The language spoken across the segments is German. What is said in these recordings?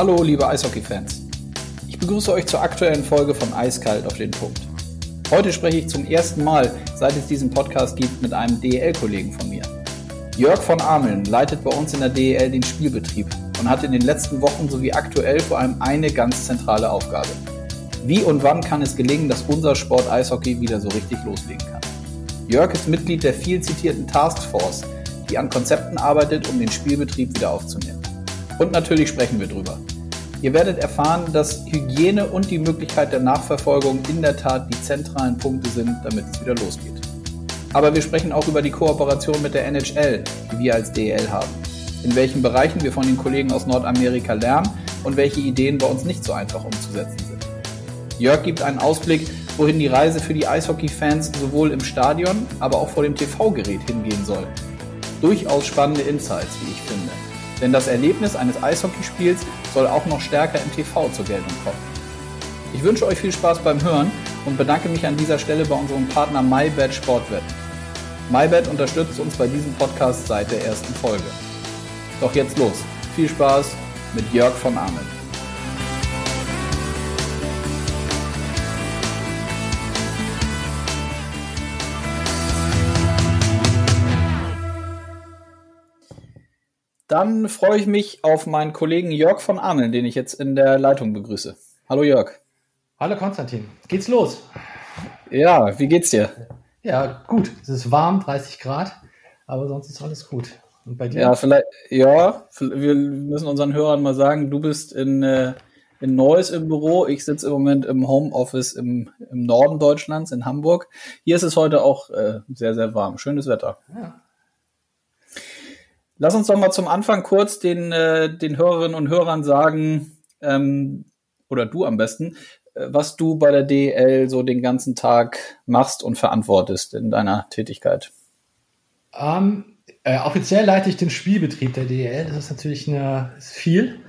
Hallo, liebe Eishockey-Fans. Ich begrüße euch zur aktuellen Folge von Eiskalt auf den Punkt. Heute spreche ich zum ersten Mal, seit es diesen Podcast gibt, mit einem DEL-Kollegen von mir. Jörg von Ameln leitet bei uns in der DEL den Spielbetrieb und hat in den letzten Wochen sowie aktuell vor allem eine ganz zentrale Aufgabe. Wie und wann kann es gelingen, dass unser Sport Eishockey wieder so richtig loslegen kann? Jörg ist Mitglied der viel zitierten Taskforce, die an Konzepten arbeitet, um den Spielbetrieb wieder aufzunehmen. Und natürlich sprechen wir drüber. Ihr werdet erfahren, dass Hygiene und die Möglichkeit der Nachverfolgung in der Tat die zentralen Punkte sind, damit es wieder losgeht. Aber wir sprechen auch über die Kooperation mit der NHL, die wir als DEL haben. In welchen Bereichen wir von den Kollegen aus Nordamerika lernen und welche Ideen bei uns nicht so einfach umzusetzen sind. Jörg gibt einen Ausblick, wohin die Reise für die Eishockey-Fans sowohl im Stadion, aber auch vor dem TV-Gerät hingehen soll. Durchaus spannende Insights, wie ich finde. Denn das Erlebnis eines Eishockeyspiels soll auch noch stärker im TV zur Geltung kommen. Ich wünsche euch viel Spaß beim Hören und bedanke mich an dieser Stelle bei unserem Partner MyBet Sportwetten. MyBet unterstützt uns bei diesem Podcast seit der ersten Folge. Doch jetzt los. Viel Spaß mit Jörg von Ameln. Dann freue ich mich auf meinen Kollegen Jörg von Ameln, den ich jetzt in der Leitung begrüße. Hallo Jörg. Hallo Konstantin. Geht's los? Ja, wie geht's dir? Ja, gut. Es ist warm, 30 Grad, aber sonst ist alles gut. Und bei dir? Ja, vielleicht, ja, wir müssen unseren Hörern mal sagen, du bist in, äh, in Neuss im Büro. Ich sitze im Moment im Homeoffice im, im Norden Deutschlands, in Hamburg. Hier ist es heute auch äh, sehr, sehr warm. Schönes Wetter. Ja. Lass uns doch mal zum Anfang kurz den, äh, den Hörerinnen und Hörern sagen, ähm, oder du am besten, äh, was du bei der DL so den ganzen Tag machst und verantwortest in deiner Tätigkeit. Ähm, äh, offiziell leite ich den Spielbetrieb der DL. Das ist natürlich eine, ist viel.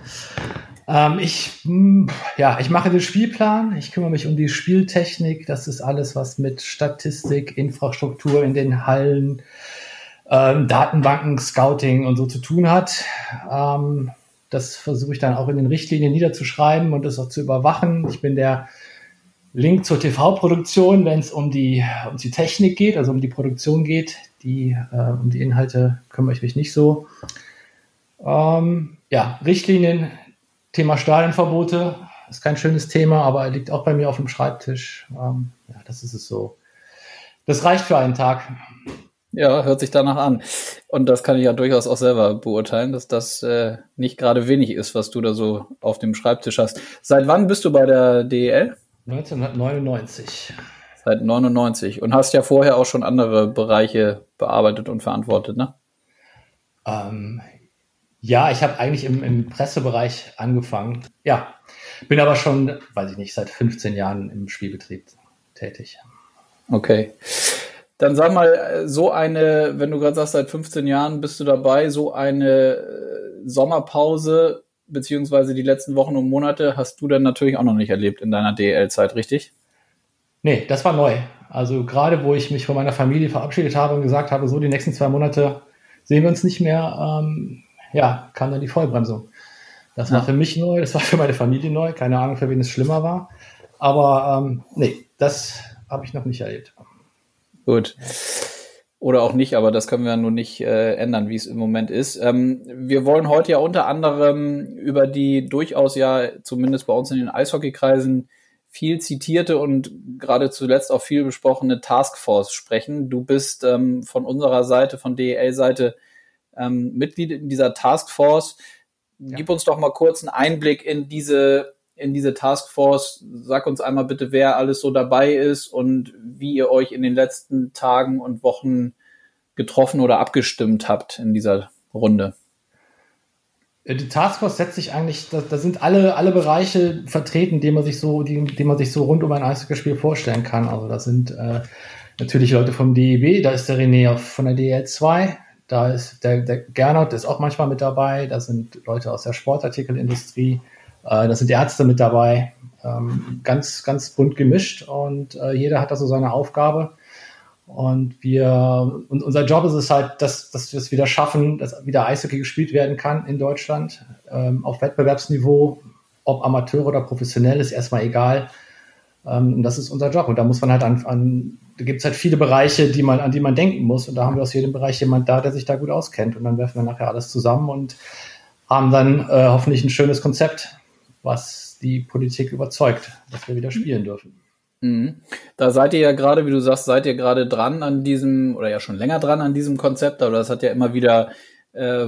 Ähm, ich, mh, hm, ja, ich mache den Spielplan. Ich kümmere mich um die Spieltechnik. Das ist alles, was mit Statistik, Infrastruktur in den Hallen, ähm, Datenbanken, Scouting und so zu tun hat. Ähm, das versuche ich dann auch in den Richtlinien niederzuschreiben und das auch zu überwachen. Ich bin der Link zur TV-Produktion, wenn es um die, um die Technik geht, also um die Produktion geht. Die, äh, um die Inhalte kümmere ich mich nicht so. Ähm, ja, Richtlinien, Thema Stadionverbote ist kein schönes Thema, aber liegt auch bei mir auf dem Schreibtisch. Ähm, ja, das ist es so. Das reicht für einen Tag. Ja, hört sich danach an. Und das kann ich ja durchaus auch selber beurteilen, dass das äh, nicht gerade wenig ist, was du da so auf dem Schreibtisch hast. Seit wann bist du bei der DEL? 1999. Seit 99. Und hast ja vorher auch schon andere Bereiche bearbeitet und verantwortet, ne? Ähm, ja, ich habe eigentlich im, im Pressebereich angefangen. Ja, bin aber schon, weiß ich nicht, seit 15 Jahren im Spielbetrieb tätig. Okay. Dann sag mal, so eine, wenn du gerade sagst, seit 15 Jahren bist du dabei, so eine äh, Sommerpause beziehungsweise die letzten Wochen und Monate hast du dann natürlich auch noch nicht erlebt in deiner DL-Zeit, richtig? Nee, das war neu. Also gerade wo ich mich von meiner Familie verabschiedet habe und gesagt habe, so die nächsten zwei Monate sehen wir uns nicht mehr, ähm, ja, kam dann die Vollbremsung. Das ja. war für mich neu, das war für meine Familie neu, keine Ahnung, für wen es schlimmer war. Aber ähm, nee, das habe ich noch nicht erlebt. Gut. Oder auch nicht, aber das können wir nun nicht äh, ändern, wie es im Moment ist. Ähm, wir wollen heute ja unter anderem über die durchaus ja, zumindest bei uns in den Eishockeykreisen, viel zitierte und gerade zuletzt auch viel besprochene Taskforce sprechen. Du bist ähm, von unserer Seite, von DEL-Seite, ähm, Mitglied in dieser Taskforce. Gib ja. uns doch mal kurz einen Einblick in diese in diese Taskforce. Sag uns einmal bitte, wer alles so dabei ist und wie ihr euch in den letzten Tagen und Wochen getroffen oder abgestimmt habt in dieser Runde. Die Taskforce setzt sich eigentlich, da, da, sind alle, alle Bereiche vertreten, die man sich so, die, die man sich so rund um ein Eishockeyspiel vorstellen kann. Also da sind äh, natürlich Leute vom DEB, da ist der René von der DL2, da ist der, der Gernot ist auch manchmal mit dabei, da sind Leute aus der Sportartikelindustrie, äh, da sind Ärzte mit dabei, ähm, ganz, ganz bunt gemischt und äh, jeder hat da so seine Aufgabe. Und wir, und unser Job ist es halt, dass, dass wir es wieder schaffen, dass wieder Eishockey gespielt werden kann in Deutschland, ähm, auf Wettbewerbsniveau, ob Amateur oder professionell, ist erstmal egal. Ähm, und das ist unser Job. Und da muss man halt an, an da gibt es halt viele Bereiche, die man, an die man denken muss. Und da haben wir aus jedem Bereich jemand da, der sich da gut auskennt. Und dann werfen wir nachher alles zusammen und haben dann äh, hoffentlich ein schönes Konzept, was die Politik überzeugt, dass wir wieder spielen dürfen. Mhm. Da seid ihr ja gerade, wie du sagst, seid ihr gerade dran an diesem, oder ja schon länger dran an diesem Konzept, aber das hat ja immer wieder äh,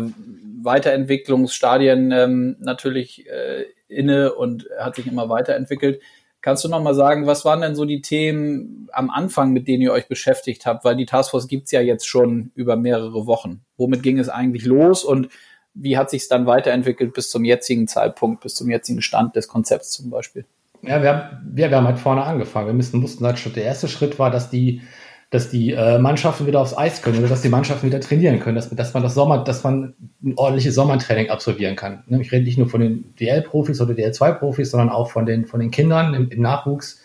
Weiterentwicklungsstadien ähm, natürlich äh, inne und hat sich immer weiterentwickelt. Kannst du noch mal sagen, was waren denn so die Themen am Anfang, mit denen ihr euch beschäftigt habt? Weil die Taskforce gibt's ja jetzt schon über mehrere Wochen. Womit ging es eigentlich los und wie hat sich es dann weiterentwickelt bis zum jetzigen Zeitpunkt, bis zum jetzigen Stand des Konzepts zum Beispiel? Ja, wir haben, wir, wir haben halt vorne angefangen. Wir müssen, mussten halt schon, der erste Schritt war, dass die, dass die äh, Mannschaften wieder aufs Eis können oder dass die Mannschaften wieder trainieren können, dass, dass man das Sommer, dass man ein ordentliches Sommertraining absolvieren kann. Ne, ich rede nicht nur von den DL-Profis oder DL2-Profis, sondern auch von den, von den Kindern im, im, Nachwuchs.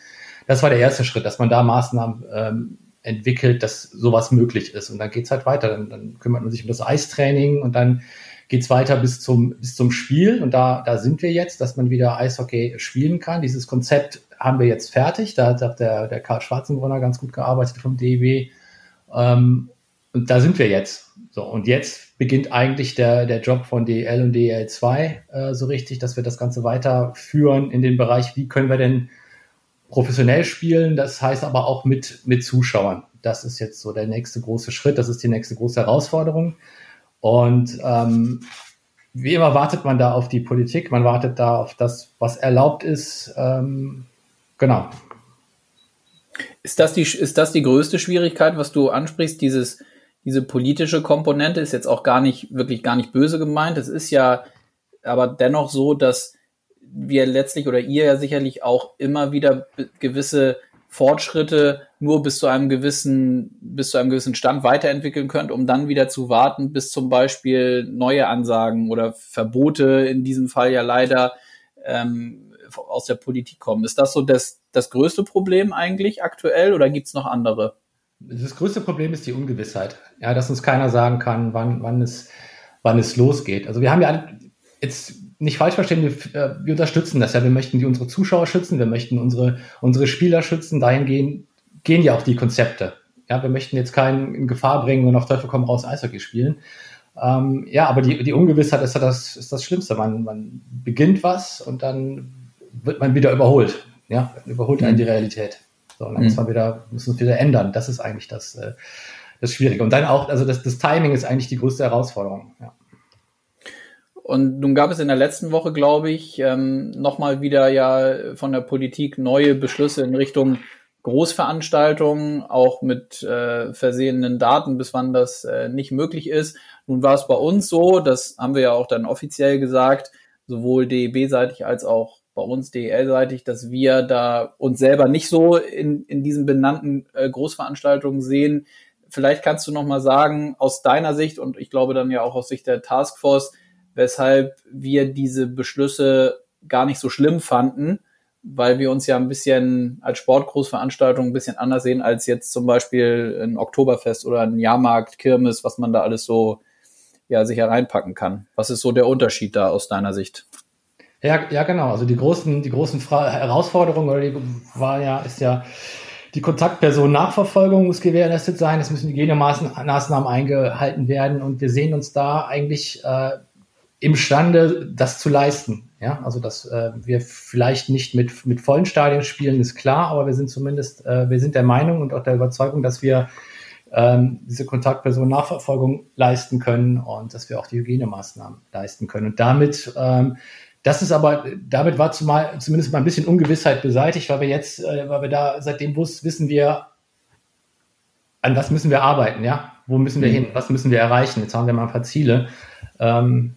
Das war der erste Schritt, dass man da Maßnahmen ähm, entwickelt, dass sowas möglich ist. Und dann geht's halt weiter. Dann, dann kümmert man sich um das Eistraining und dann geht's weiter bis zum, bis zum Spiel. Und da, da sind wir jetzt, dass man wieder Eishockey spielen kann. Dieses Konzept haben wir jetzt fertig. Da hat der, der Karl Schwarzenbrunner ganz gut gearbeitet vom DEW. Ähm, und da sind wir jetzt. So, und jetzt beginnt eigentlich der, der Job von DL und DL2 äh, so richtig, dass wir das Ganze weiterführen in den Bereich, wie können wir denn professionell spielen, das heißt aber auch mit, mit Zuschauern. Das ist jetzt so der nächste große Schritt, das ist die nächste große Herausforderung. Und ähm, wie immer wartet man da auf die Politik, man wartet da auf das, was erlaubt ist. Ähm, genau. Ist das, die, ist das die größte Schwierigkeit, was du ansprichst? Dieses, diese politische Komponente ist jetzt auch gar nicht, wirklich gar nicht böse gemeint. Es ist ja aber dennoch so, dass wir letztlich oder ihr ja sicherlich auch immer wieder gewisse Fortschritte nur bis zu einem gewissen, bis zu einem gewissen Stand weiterentwickeln könnt, um dann wieder zu warten, bis zum Beispiel neue Ansagen oder Verbote in diesem Fall ja leider ähm, aus der Politik kommen. Ist das so das, das größte Problem eigentlich aktuell oder gibt's noch andere? Das größte Problem ist die Ungewissheit. Ja, dass uns keiner sagen kann, wann, wann es, wann es losgeht. Also wir haben ja jetzt nicht falsch verstehen, wir, äh, wir unterstützen das ja. Wir möchten die unsere Zuschauer schützen, wir möchten unsere, unsere Spieler schützen. Dahin gehen, gehen ja auch die Konzepte. Ja, wir möchten jetzt keinen in Gefahr bringen und auf Teufel komm raus Eishockey spielen. Ähm, ja, aber die, die Ungewissheit ist ja das, ist das Schlimmste. Man, man beginnt was und dann wird man wieder überholt. Ja, überholt einen mhm. die Realität. So, und dann mhm. muss man wieder, muss uns wieder ändern. Das ist eigentlich das, äh, das Schwierige. Und dann auch, also das, das Timing ist eigentlich die größte Herausforderung. Ja. Und nun gab es in der letzten Woche, glaube ich, ähm, nochmal wieder ja von der Politik neue Beschlüsse in Richtung Großveranstaltungen, auch mit äh, versehenen Daten, bis wann das äh, nicht möglich ist. Nun war es bei uns so, das haben wir ja auch dann offiziell gesagt, sowohl DEB-seitig als auch bei uns DEL-seitig, dass wir da uns selber nicht so in, in diesen benannten äh, Großveranstaltungen sehen. Vielleicht kannst du noch mal sagen, aus deiner Sicht und ich glaube dann ja auch aus Sicht der Taskforce, weshalb wir diese Beschlüsse gar nicht so schlimm fanden, weil wir uns ja ein bisschen als Sportgroßveranstaltung ein bisschen anders sehen als jetzt zum Beispiel ein Oktoberfest oder ein Jahrmarkt, Kirmes, was man da alles so ja sich hereinpacken kann. Was ist so der Unterschied da aus deiner Sicht? Ja, ja, genau. Also die großen, die großen Fra Herausforderungen oder die war ja, ist ja die Kontaktperson Nachverfolgung muss gewährleistet sein. Es müssen Hygienemaßnahmen eingehalten werden und wir sehen uns da eigentlich äh, imstande, das zu leisten. Ja, also dass äh, wir vielleicht nicht mit, mit vollen Stadien spielen, ist klar, aber wir sind zumindest, äh, wir sind der Meinung und auch der Überzeugung, dass wir ähm, diese Kontaktperson Nachverfolgung leisten können und dass wir auch die Hygienemaßnahmen leisten können. Und damit, ähm, das ist aber, damit war zumal, zumindest mal ein bisschen Ungewissheit beseitigt, weil wir jetzt, äh, weil wir da seit dem Bus wissen wir, an was müssen wir arbeiten, ja? Wo müssen wir mhm. hin? Was müssen wir erreichen? Jetzt haben wir mal ein paar Ziele. Ähm,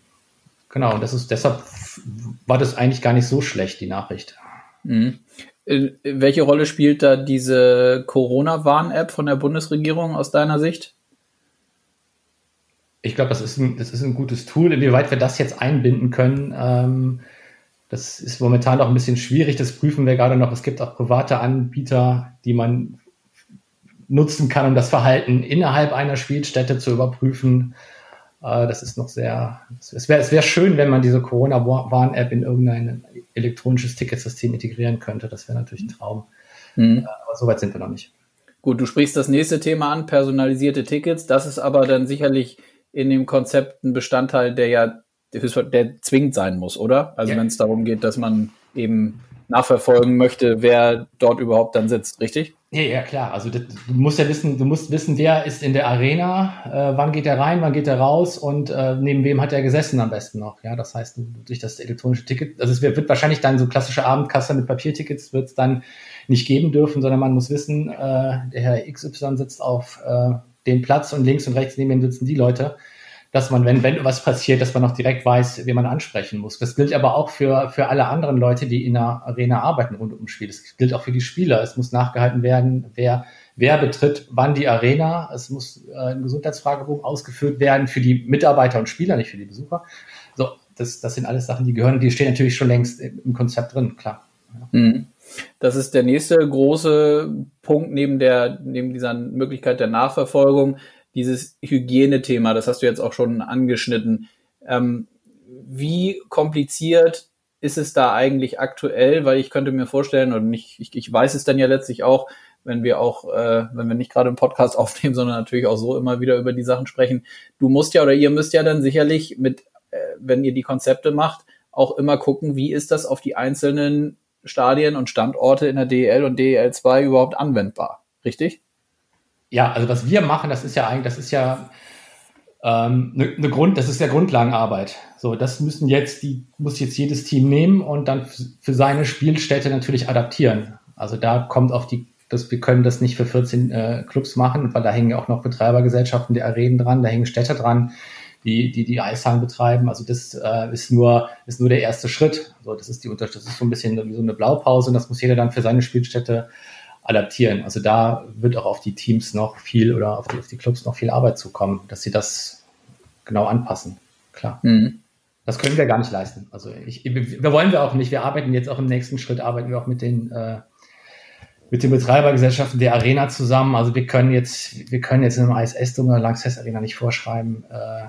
Genau, und das ist deshalb war das eigentlich gar nicht so schlecht, die Nachricht. Mhm. Welche Rolle spielt da diese Corona-Warn-App von der Bundesregierung aus deiner Sicht? Ich glaube, das, ist ein, das ist ein gutes Tool. Inwieweit wir das jetzt einbinden können, ähm, das ist momentan noch ein bisschen schwierig. Das prüfen wir gerade noch. Es gibt auch private Anbieter, die man nutzen kann, um das Verhalten innerhalb einer Spielstätte zu überprüfen. Äh, das ist noch sehr, es wäre es wär schön, wenn man diese Corona-Warn-App in irgendein elektronisches Ticketsystem integrieren könnte. Das wäre natürlich ein Traum. Mhm. Äh, aber soweit sind wir noch nicht. Gut, du sprichst das nächste Thema an, personalisierte Tickets. Das ist aber dann sicherlich in dem Konzept ein Bestandteil, der ja der zwingend sein muss, oder? Also ja. wenn es darum geht, dass man eben nachverfolgen möchte, wer dort überhaupt dann sitzt, richtig? Ja, ja klar. Also das, du musst ja wissen, du musst wissen, wer ist in der Arena, äh, wann geht er rein, wann geht er raus und äh, neben wem hat er gesessen am besten noch. Ja, das heißt, durch das elektronische Ticket, also es wird, wahrscheinlich dann so klassische Abendkasse mit Papiertickets wird es dann nicht geben dürfen, sondern man muss wissen, äh, der Herr XY sitzt auf äh, dem Platz und links und rechts neben ihm sitzen die Leute dass man, wenn, wenn was passiert, dass man auch direkt weiß, wie man ansprechen muss. Das gilt aber auch für, für alle anderen Leute, die in der Arena arbeiten rund ums Spiel. Das gilt auch für die Spieler. Es muss nachgehalten werden, wer, wer betritt wann die Arena. Es muss äh, ein Gesundheitsfragebogen ausgeführt werden für die Mitarbeiter und Spieler, nicht für die Besucher. So, das, das sind alles Sachen, die gehören, die stehen natürlich schon längst im Konzept drin, klar. Mhm. Das ist der nächste große Punkt neben der, neben dieser Möglichkeit der Nachverfolgung dieses Hygienethema, das hast du jetzt auch schon angeschnitten. Ähm, wie kompliziert ist es da eigentlich aktuell? Weil ich könnte mir vorstellen, und ich, ich, ich weiß es dann ja letztlich auch, wenn wir auch, äh, wenn wir nicht gerade einen Podcast aufnehmen, sondern natürlich auch so immer wieder über die Sachen sprechen. Du musst ja oder ihr müsst ja dann sicherlich mit, äh, wenn ihr die Konzepte macht, auch immer gucken, wie ist das auf die einzelnen Stadien und Standorte in der DEL und DEL 2 überhaupt anwendbar. Richtig? Ja, also was wir machen, das ist ja eigentlich, das ist ja ähm, eine, ne Grund, das ist ja Grundlagenarbeit. So, das müssen jetzt die muss jetzt jedes Team nehmen und dann für seine Spielstätte natürlich adaptieren. Also da kommt auf die, das, wir können das nicht für 14 äh, Clubs machen, weil da hängen ja auch noch Betreibergesellschaften der Arenen dran, da hängen Städte dran, die die, die Eishallen betreiben. Also das äh, ist nur ist nur der erste Schritt. So, das ist die das ist so ein bisschen so eine Blaupause und das muss jeder dann für seine Spielstätte adaptieren. Also da wird auch auf die Teams noch viel oder auf die, auf die Clubs noch viel Arbeit zukommen, dass sie das genau anpassen. Klar. Mhm. Das können wir gar nicht leisten. Also ich, wir wollen wir auch nicht. Wir arbeiten jetzt auch im nächsten Schritt, arbeiten wir auch mit den, äh, mit den Betreibergesellschaften der Arena zusammen. Also wir können jetzt, wir können jetzt in einem ISS oder Lanxess Arena nicht vorschreiben, äh,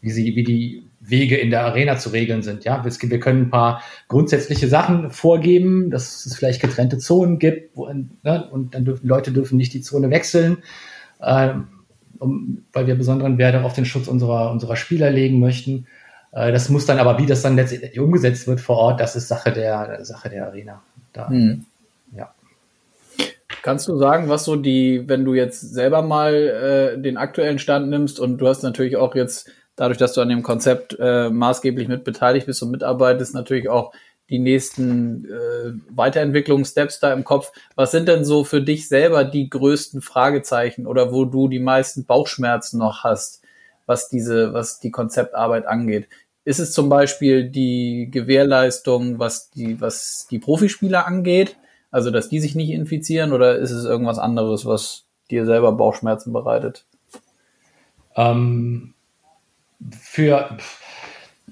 wie sie, wie die Wege in der Arena zu regeln sind. Ja, wir können ein paar grundsätzliche Sachen vorgeben, dass es vielleicht getrennte Zonen gibt wo, ne, und dann dürfen Leute dürfen nicht die Zone wechseln, äh, um, weil wir besonderen Wert auf den Schutz unserer unserer Spieler legen möchten. Äh, das muss dann aber, wie das dann letztendlich umgesetzt wird vor Ort, das ist Sache der Sache der Arena. Da, hm. Ja. Kannst du sagen, was so die, wenn du jetzt selber mal äh, den aktuellen Stand nimmst und du hast natürlich auch jetzt dadurch, dass du an dem Konzept äh, maßgeblich mit beteiligt bist und mitarbeitest, natürlich auch die nächsten äh, Weiterentwicklungssteps da im Kopf. Was sind denn so für dich selber die größten Fragezeichen oder wo du die meisten Bauchschmerzen noch hast, was diese, was die Konzeptarbeit angeht? Ist es zum Beispiel die Gewährleistung, was die, was die Profispieler angeht? Also, dass die sich nicht infizieren oder ist es irgendwas anderes, was dir selber Bauchschmerzen bereitet? Ähm, für,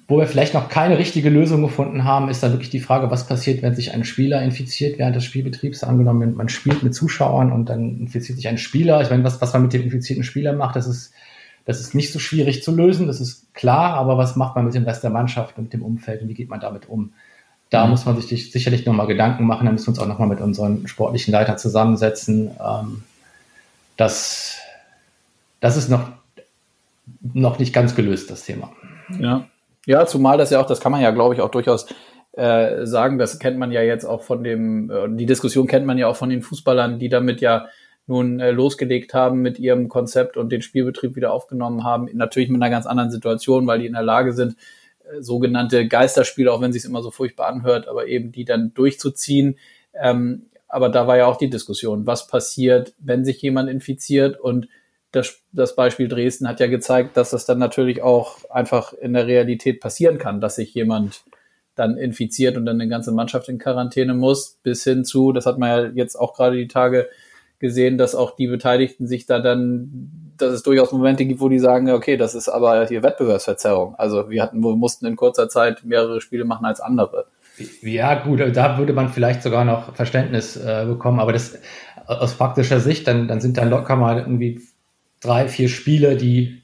wo wir vielleicht noch keine richtige Lösung gefunden haben, ist dann wirklich die Frage, was passiert, wenn sich ein Spieler infiziert während des Spielbetriebs. Angenommen, man spielt mit Zuschauern und dann infiziert sich ein Spieler. Ich meine, was, was man mit dem infizierten Spieler macht, das ist, das ist nicht so schwierig zu lösen, das ist klar, aber was macht man mit dem Rest der Mannschaft und mit dem Umfeld und wie geht man damit um? Da mhm. muss man sich sicherlich nochmal Gedanken machen, da müssen wir uns auch nochmal mit unseren sportlichen Leitern zusammensetzen. Ähm, das, das ist noch noch nicht ganz gelöst, das Thema. Ja. Ja, zumal das ja auch, das kann man ja, glaube ich, auch durchaus äh, sagen, das kennt man ja jetzt auch von dem, äh, die Diskussion kennt man ja auch von den Fußballern, die damit ja nun äh, losgelegt haben mit ihrem Konzept und den Spielbetrieb wieder aufgenommen haben. Natürlich mit einer ganz anderen Situation, weil die in der Lage sind, äh, sogenannte Geisterspiele, auch wenn sich immer so furchtbar anhört, aber eben die dann durchzuziehen. Ähm, aber da war ja auch die Diskussion, was passiert, wenn sich jemand infiziert und das, das Beispiel Dresden hat ja gezeigt, dass das dann natürlich auch einfach in der Realität passieren kann, dass sich jemand dann infiziert und dann eine ganze Mannschaft in Quarantäne muss, bis hin zu, das hat man ja jetzt auch gerade die Tage gesehen, dass auch die Beteiligten sich da dann, dass es durchaus Momente gibt, wo die sagen, okay, das ist aber hier Wettbewerbsverzerrung. Also wir hatten, wir mussten in kurzer Zeit mehrere Spiele machen als andere. Ja, gut, da würde man vielleicht sogar noch Verständnis äh, bekommen, aber das, aus praktischer Sicht, dann, dann sind da locker mal irgendwie drei, vier Spiele, die,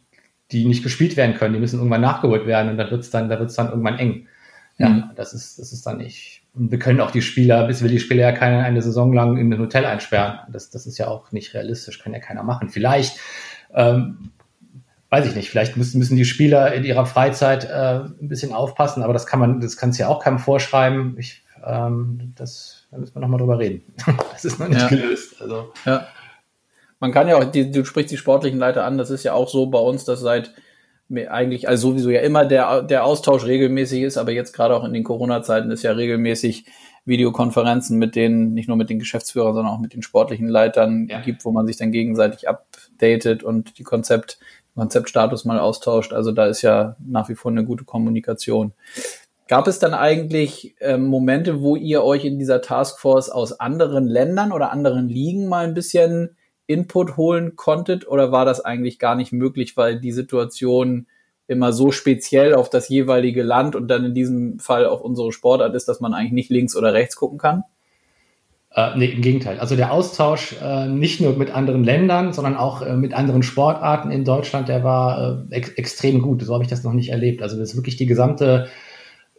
die nicht gespielt werden können. Die müssen irgendwann nachgeholt werden und dann wird's dann, da wird's dann irgendwann eng. Ja, mhm. das ist, das ist dann nicht. Und wir können auch die Spieler, bis wir die Spieler ja keine eine Saison lang in ein Hotel einsperren. Das, das ist ja auch nicht realistisch, kann ja keiner machen. Vielleicht, ähm, weiß ich nicht, vielleicht müssen, müssen die Spieler in ihrer Freizeit äh, ein bisschen aufpassen, aber das kann man, das kann es ja auch keinem vorschreiben. Ich, ähm, das, da müssen wir nochmal drüber reden. das ist noch nicht ja. gelöst. Also. Ja. Man kann ja auch, die, du sprichst die sportlichen Leiter an, das ist ja auch so bei uns, dass seit eigentlich, also sowieso ja immer der, der Austausch regelmäßig ist, aber jetzt gerade auch in den Corona-Zeiten ist ja regelmäßig Videokonferenzen mit den, nicht nur mit den Geschäftsführern, sondern auch mit den sportlichen Leitern ja. gibt, wo man sich dann gegenseitig updatet und die Konzept, Konzeptstatus mal austauscht. Also da ist ja nach wie vor eine gute Kommunikation. Gab es dann eigentlich ähm, Momente, wo ihr euch in dieser Taskforce aus anderen Ländern oder anderen Ligen mal ein bisschen Input holen konntet oder war das eigentlich gar nicht möglich, weil die Situation immer so speziell auf das jeweilige Land und dann in diesem Fall auf unsere Sportart ist, dass man eigentlich nicht links oder rechts gucken kann? Äh, nee, im Gegenteil. Also der Austausch äh, nicht nur mit anderen Ländern, sondern auch äh, mit anderen Sportarten in Deutschland, der war äh, ex extrem gut. So habe ich das noch nicht erlebt. Also das ist wirklich die gesamte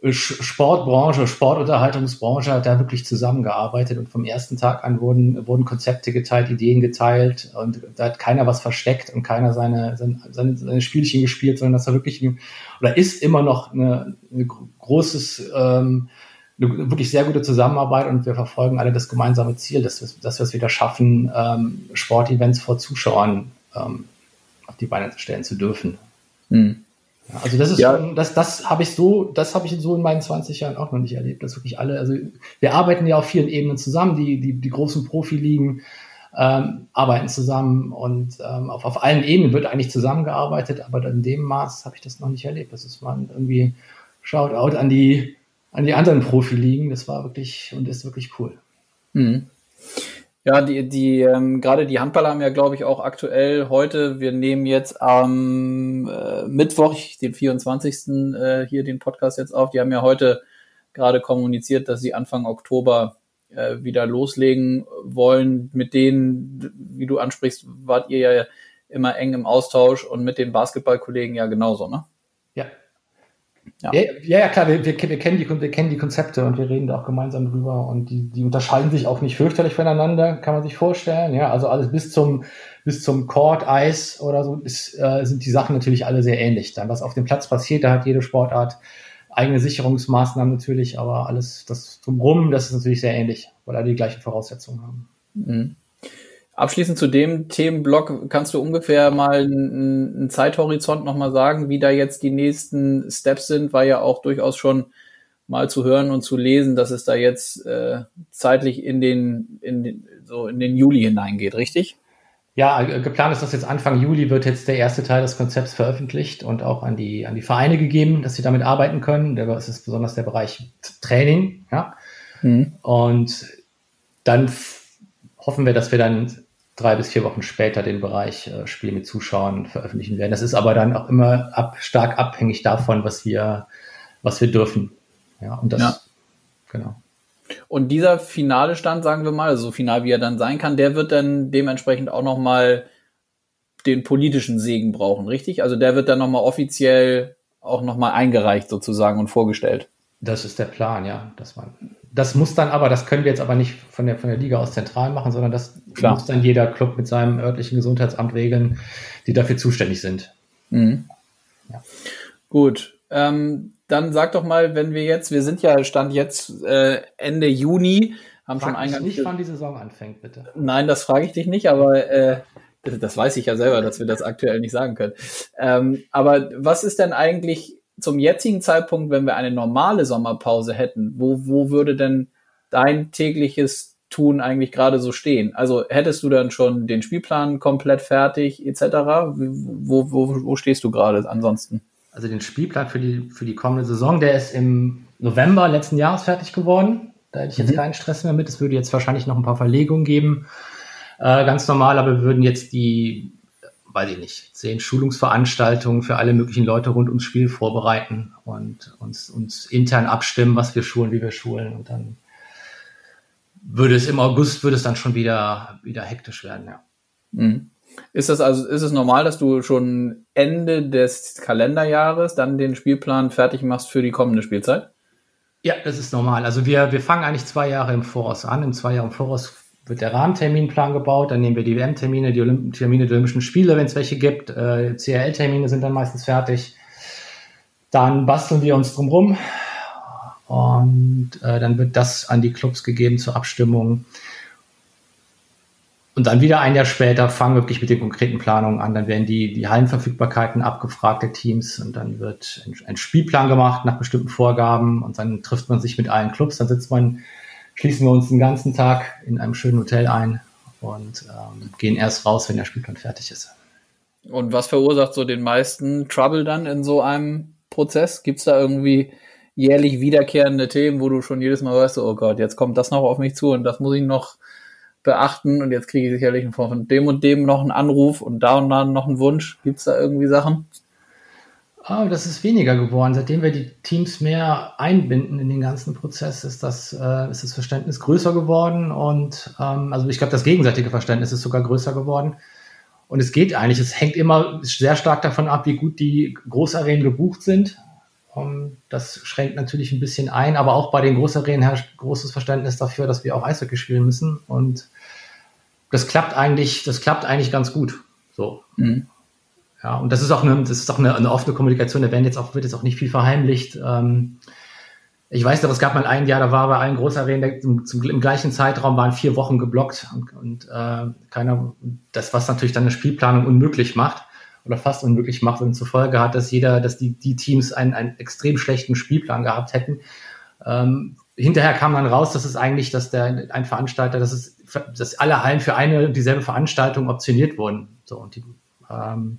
Sportbranche, Sportunterhaltungsbranche hat da wirklich zusammengearbeitet und vom ersten Tag an wurden, wurden Konzepte geteilt, Ideen geteilt und da hat keiner was versteckt und keiner seine, seine, seine Spielchen gespielt, sondern das war wirklich oder ist immer noch eine, eine großes, ähm, eine wirklich sehr gute Zusammenarbeit und wir verfolgen alle das gemeinsame Ziel, dass wir, dass wir es wieder schaffen, ähm, Sportevents vor Zuschauern ähm, auf die Beine stellen zu dürfen. Mhm. Also das ist ja. schon, das, das habe ich so, das habe ich so in meinen 20 Jahren auch noch nicht erlebt, dass wirklich alle, also wir arbeiten ja auf vielen Ebenen zusammen, die, die, die großen Profiligen ähm, arbeiten zusammen und ähm, auf, auf allen Ebenen wird eigentlich zusammengearbeitet, aber in dem Maß habe ich das noch nicht erlebt. Das ist mal irgendwie Shoutout an die, an die anderen Profiligen. Das war wirklich und ist wirklich cool. Mhm. Ja, die, die ähm, gerade die Handballer haben ja, glaube ich, auch aktuell heute, wir nehmen jetzt am äh, Mittwoch, den 24. Äh, hier den Podcast jetzt auf, die haben ja heute gerade kommuniziert, dass sie Anfang Oktober äh, wieder loslegen wollen. Mit denen, wie du ansprichst, wart ihr ja immer eng im Austausch und mit den Basketballkollegen ja genauso, ne? Ja. Ja, ja, klar, wir, wir, wir, kennen die, wir kennen die Konzepte und wir reden da auch gemeinsam drüber und die, die unterscheiden sich auch nicht fürchterlich voneinander, kann man sich vorstellen. Ja, also alles bis zum, bis zum Court, Eis oder so ist, äh, sind die Sachen natürlich alle sehr ähnlich. Dann, was auf dem Platz passiert, da hat jede Sportart eigene Sicherungsmaßnahmen natürlich, aber alles das drumrum, das ist natürlich sehr ähnlich, weil alle die gleichen Voraussetzungen haben. Mhm. Abschließend zu dem Themenblock, kannst du ungefähr mal einen, einen Zeithorizont nochmal sagen, wie da jetzt die nächsten Steps sind? War ja auch durchaus schon mal zu hören und zu lesen, dass es da jetzt äh, zeitlich in den, in den, so in den Juli hineingeht, richtig? Ja, geplant ist, dass jetzt Anfang Juli wird jetzt der erste Teil des Konzepts veröffentlicht und auch an die, an die Vereine gegeben, dass sie damit arbeiten können. Das ist besonders der Bereich Training, ja. Mhm. Und dann hoffen wir, dass wir dann drei bis vier Wochen später den Bereich äh, Spiel mit Zuschauern veröffentlichen werden. Das ist aber dann auch immer ab, stark abhängig davon, was wir, was wir dürfen. Ja, und das, ja. genau. Und dieser finale Stand, sagen wir mal, also so final wie er dann sein kann, der wird dann dementsprechend auch nochmal den politischen Segen brauchen, richtig? Also der wird dann nochmal offiziell auch nochmal eingereicht sozusagen und vorgestellt. Das ist der Plan, ja, dass man das muss dann aber, das können wir jetzt aber nicht von der, von der Liga aus zentral machen, sondern das Klar. muss dann jeder Club mit seinem örtlichen Gesundheitsamt regeln, die dafür zuständig sind. Mhm. Ja. Gut. Ähm, dann sag doch mal, wenn wir jetzt, wir sind ja Stand jetzt äh, Ende Juni, haben Frag schon eingangs. nicht, wann die Saison anfängt, bitte. Nein, das frage ich dich nicht, aber äh, das, das weiß ich ja selber, dass wir das aktuell nicht sagen können. Ähm, aber was ist denn eigentlich zum jetzigen Zeitpunkt, wenn wir eine normale Sommerpause hätten, wo, wo würde denn dein tägliches Tun eigentlich gerade so stehen? Also hättest du dann schon den Spielplan komplett fertig etc.? Wo, wo, wo stehst du gerade ansonsten? Also den Spielplan für die, für die kommende Saison, der ist im November letzten Jahres fertig geworden. Da hätte ich jetzt mhm. keinen Stress mehr mit. Es würde jetzt wahrscheinlich noch ein paar Verlegungen geben. Äh, ganz normal, aber wir würden jetzt die weiß ich nicht, zehn Schulungsveranstaltungen für alle möglichen Leute rund ums Spiel vorbereiten und uns, uns intern abstimmen, was wir schulen, wie wir schulen und dann würde es im August würde es dann schon wieder, wieder hektisch werden, ja. Mhm. Ist das also, ist es normal, dass du schon Ende des Kalenderjahres dann den Spielplan fertig machst für die kommende Spielzeit? Ja, das ist normal. Also wir, wir fangen eigentlich zwei Jahre im Voraus an. In zwei Jahren im Voraus wird der Rahmenterminplan gebaut. Dann nehmen wir die WM-Termine, die Olymp Termine der Olympischen Spiele, wenn es welche gibt. Äh, CRL-Termine sind dann meistens fertig. Dann basteln wir uns drumrum und äh, dann wird das an die Clubs gegeben zur Abstimmung. Und dann wieder ein Jahr später fangen wir wirklich mit den konkreten Planungen an. Dann werden die, die Hallenverfügbarkeiten abgefragt der Teams und dann wird ein, ein, Spielplan gemacht nach bestimmten Vorgaben und dann trifft man sich mit allen Clubs. Dann sitzt man, schließen wir uns den ganzen Tag in einem schönen Hotel ein und ähm, gehen erst raus, wenn der Spielplan fertig ist. Und was verursacht so den meisten Trouble dann in so einem Prozess? Gibt es da irgendwie jährlich wiederkehrende Themen, wo du schon jedes Mal weißt, oh Gott, jetzt kommt das noch auf mich zu und das muss ich noch beachten und jetzt kriege ich sicherlich von dem und dem noch einen Anruf und da und da noch einen Wunsch. Gibt es da irgendwie Sachen? Oh, das ist weniger geworden. Seitdem wir die Teams mehr einbinden in den ganzen Prozess, ist das, äh, ist das Verständnis größer geworden und ähm, also ich glaube, das gegenseitige Verständnis ist sogar größer geworden. Und es geht eigentlich, es hängt immer sehr stark davon ab, wie gut die Großarenen gebucht sind. Um, ähm, das schränkt natürlich ein bisschen ein, aber auch bei den Großarenen herrscht großes Verständnis dafür, dass wir auch Eishockey spielen müssen. Und das klappt eigentlich, das klappt eigentlich ganz gut. So. Mhm. Ja, und das ist auch eine, das ist auch eine, eine offene Kommunikation. Da werden jetzt auch, wird jetzt auch nicht viel verheimlicht. Ähm, ich weiß noch, es gab mal ein Jahr, da war bei allen Großarenen zum, zum, im gleichen Zeitraum waren vier Wochen geblockt und, und äh, keiner, das was natürlich dann eine Spielplanung unmöglich macht oder fast unmöglich macht und zur Folge hat, dass jeder, dass die, die Teams einen, einen extrem schlechten Spielplan gehabt hätten. Ähm, hinterher kam dann raus, dass es eigentlich, dass der ein Veranstalter, dass es, dass alle Hallen für eine dieselbe Veranstaltung optioniert wurden. So und die, ähm,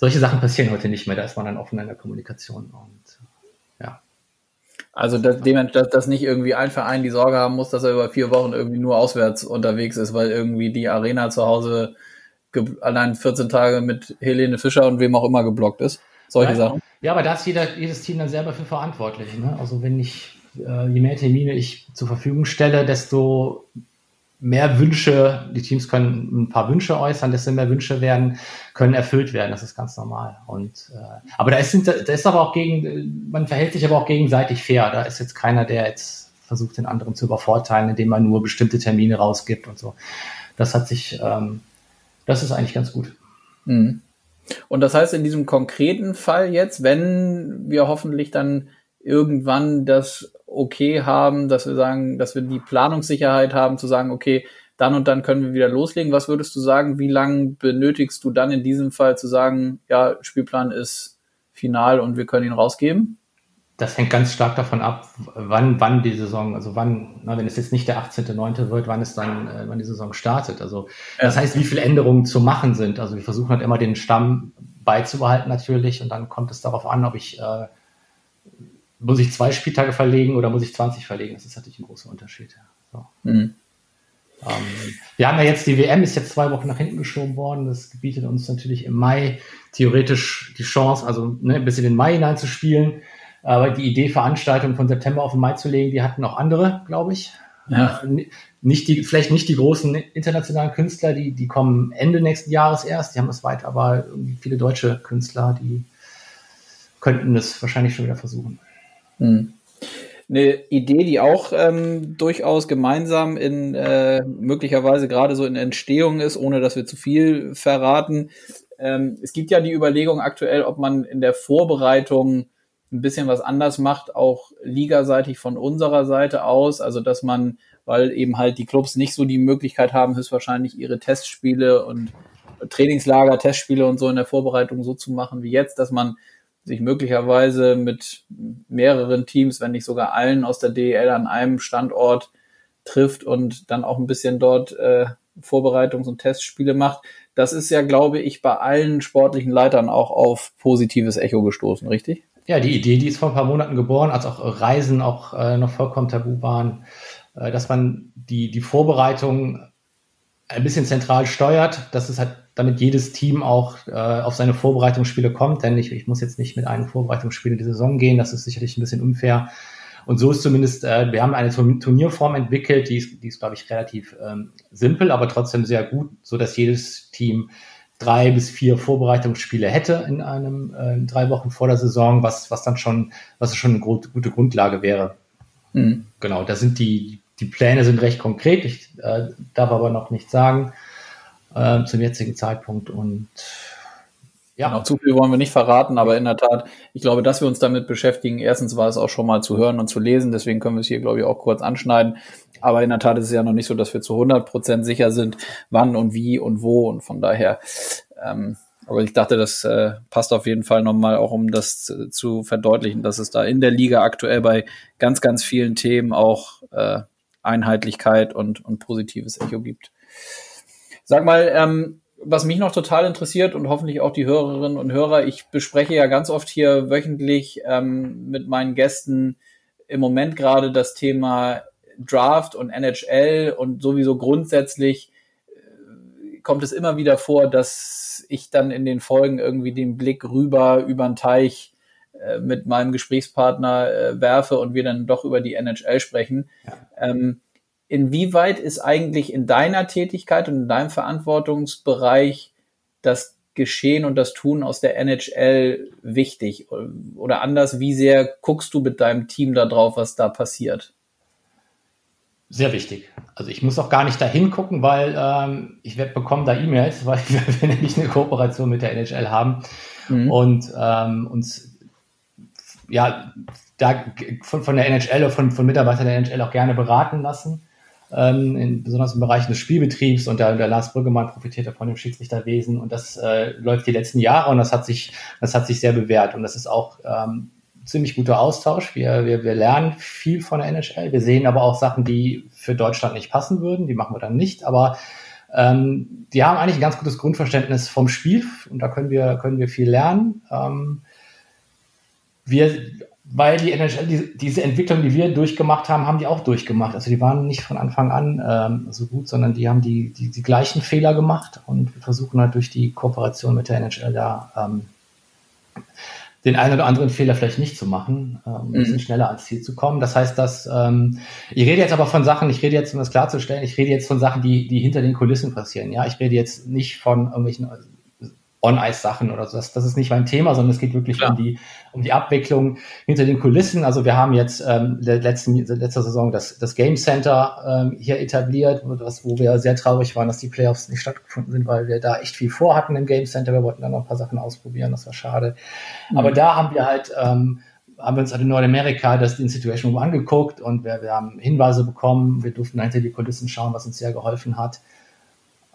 solche Sachen passieren heute nicht mehr. Da ist man dann offen in der Kommunikation und ja. Also dass, dass, dass nicht irgendwie ein Verein die Sorge haben muss, dass er über vier Wochen irgendwie nur auswärts unterwegs ist, weil irgendwie die Arena zu Hause allein 14 Tage mit Helene Fischer und wem auch immer geblockt ist. Solche ja, Sachen. Ja, aber da ist jeder, jedes Team dann selber für verantwortlich. Ne? Also wenn ich, äh, je mehr Termine ich zur Verfügung stelle, desto mehr Wünsche, die Teams können ein paar Wünsche äußern, desto mehr Wünsche werden, können erfüllt werden. Das ist ganz normal. Und äh, aber da ist, da ist aber auch gegen, man verhält sich aber auch gegenseitig fair. Da ist jetzt keiner, der jetzt versucht, den anderen zu übervorteilen, indem man nur bestimmte Termine rausgibt und so. Das hat sich, ähm, das ist eigentlich ganz gut. Mhm. Und das heißt in diesem konkreten Fall jetzt, wenn wir hoffentlich dann irgendwann das okay haben, dass wir sagen, dass wir die Planungssicherheit haben, zu sagen, okay, dann und dann können wir wieder loslegen. Was würdest du sagen, wie lange benötigst du dann in diesem Fall zu sagen, ja, Spielplan ist final und wir können ihn rausgeben? Das hängt ganz stark davon ab, wann, wann die Saison, also wann, na, wenn es jetzt nicht der 18.9. wird, wann es dann, äh, wann die Saison startet. Also das heißt, wie viele Änderungen zu machen sind. Also wir versuchen halt immer den Stamm beizubehalten natürlich und dann kommt es darauf an, ob ich äh, muss ich zwei Spieltage verlegen oder muss ich 20 verlegen? Das ist natürlich ein großer Unterschied. So. Mhm. Ähm, wir haben ja jetzt, die WM ist jetzt zwei Wochen nach hinten geschoben worden. Das bietet uns natürlich im Mai theoretisch die Chance, also ne, bis in den Mai hineinzuspielen. Aber die Idee, Veranstaltungen von September auf den Mai zu legen, die hatten auch andere, glaube ich. Ja. Nicht die, vielleicht nicht die großen internationalen Künstler, die, die kommen Ende nächsten Jahres erst, die haben das weit, aber viele deutsche Künstler, die könnten das wahrscheinlich schon wieder versuchen. Hm. Eine Idee, die auch ähm, durchaus gemeinsam in äh, möglicherweise gerade so in Entstehung ist, ohne dass wir zu viel verraten. Ähm, es gibt ja die Überlegung aktuell, ob man in der Vorbereitung ein bisschen was anders macht, auch ligaseitig von unserer Seite aus. Also dass man, weil eben halt die Clubs nicht so die Möglichkeit haben, höchstwahrscheinlich ihre Testspiele und Trainingslager, Testspiele und so in der Vorbereitung so zu machen wie jetzt, dass man sich möglicherweise mit mehreren Teams, wenn nicht sogar allen aus der DEL an einem Standort trifft und dann auch ein bisschen dort äh, Vorbereitungs- und Testspiele macht. Das ist ja, glaube ich, bei allen sportlichen Leitern auch auf positives Echo gestoßen, richtig? Ja, die Idee, die ist vor ein paar Monaten geboren, als auch Reisen auch äh, noch vollkommen tabu waren, äh, dass man die, die Vorbereitung ein bisschen zentral steuert, dass es halt damit jedes Team auch äh, auf seine Vorbereitungsspiele kommt, denn ich, ich muss jetzt nicht mit einem Vorbereitungsspiel in die Saison gehen, das ist sicherlich ein bisschen unfair. Und so ist zumindest, äh, wir haben eine Turnierform entwickelt, die ist, die ist glaube ich, relativ ähm, simpel, aber trotzdem sehr gut, so dass jedes Team drei bis vier Vorbereitungsspiele hätte in einem äh, drei Wochen vor der Saison, was, was dann schon, was schon eine gute Grundlage wäre. Mhm. Genau, da sind die, die Pläne sind recht konkret. Ich äh, darf aber noch nichts sagen äh, zum jetzigen Zeitpunkt und ja. Genau, zu viel wollen wir nicht verraten, aber in der Tat, ich glaube, dass wir uns damit beschäftigen. Erstens war es auch schon mal zu hören und zu lesen, deswegen können wir es hier, glaube ich, auch kurz anschneiden. Aber in der Tat ist es ja noch nicht so, dass wir zu 100 Prozent sicher sind, wann und wie und wo. Und von daher, ähm, aber ich dachte, das äh, passt auf jeden Fall nochmal auch, um das zu, zu verdeutlichen, dass es da in der Liga aktuell bei ganz, ganz vielen Themen auch äh, Einheitlichkeit und, und positives Echo gibt. Sag mal, ähm, was mich noch total interessiert und hoffentlich auch die Hörerinnen und Hörer, ich bespreche ja ganz oft hier wöchentlich ähm, mit meinen Gästen im Moment gerade das Thema Draft und NHL und sowieso grundsätzlich äh, kommt es immer wieder vor, dass ich dann in den Folgen irgendwie den Blick rüber über den Teich äh, mit meinem Gesprächspartner äh, werfe und wir dann doch über die NHL sprechen. Ja. Ähm, inwieweit ist eigentlich in deiner Tätigkeit und in deinem Verantwortungsbereich das Geschehen und das Tun aus der NHL wichtig? Oder anders, wie sehr guckst du mit deinem Team da drauf, was da passiert? Sehr wichtig. Also ich muss auch gar nicht da hingucken, weil ähm, ich bekomme da E-Mails, weil wir nämlich eine Kooperation mit der NHL haben mhm. und ähm, uns ja da von, von der NHL oder von, von Mitarbeitern der NHL auch gerne beraten lassen ähm, in, besonders im Bereich des Spielbetriebs und der, der Lars Brüggemann profitiert ja von dem Schiedsrichterwesen und das äh, läuft die letzten Jahre und das hat sich, das hat sich sehr bewährt und das ist auch ähm, ziemlich guter Austausch. Wir, wir, wir lernen viel von der NHL. Wir sehen aber auch Sachen, die für Deutschland nicht passen würden. Die machen wir dann nicht. Aber ähm, die haben eigentlich ein ganz gutes Grundverständnis vom Spiel und da können wir, können wir viel lernen. Ähm, wir weil die NHL, die, diese Entwicklung, die wir durchgemacht haben, haben die auch durchgemacht. Also die waren nicht von Anfang an ähm, so gut, sondern die haben die, die, die gleichen Fehler gemacht und wir versuchen halt durch die Kooperation mit der NHL da ähm, den einen oder anderen Fehler vielleicht nicht zu machen, ähm, ein bisschen mhm. schneller ans Ziel zu kommen. Das heißt, dass ähm, ich rede jetzt aber von Sachen, ich rede jetzt, um das klarzustellen, ich rede jetzt von Sachen, die, die hinter den Kulissen passieren. Ja, ich rede jetzt nicht von irgendwelchen On-Ice-Sachen oder so. Das, das ist nicht mein Thema, sondern es geht wirklich um die, um die Abwicklung hinter den Kulissen. Also wir haben jetzt ähm, letzten, letzter Saison das, das Game Center ähm, hier etabliert, was, wo wir sehr traurig waren, dass die Playoffs nicht stattgefunden sind, weil wir da echt viel vorhatten im Game Center. Wir wollten dann noch ein paar Sachen ausprobieren, das war schade. Mhm. Aber da haben wir halt ähm, haben wir uns halt in Nordamerika das den Situation Room angeguckt und wir, wir haben Hinweise bekommen. Wir durften hinter die Kulissen schauen, was uns sehr geholfen hat.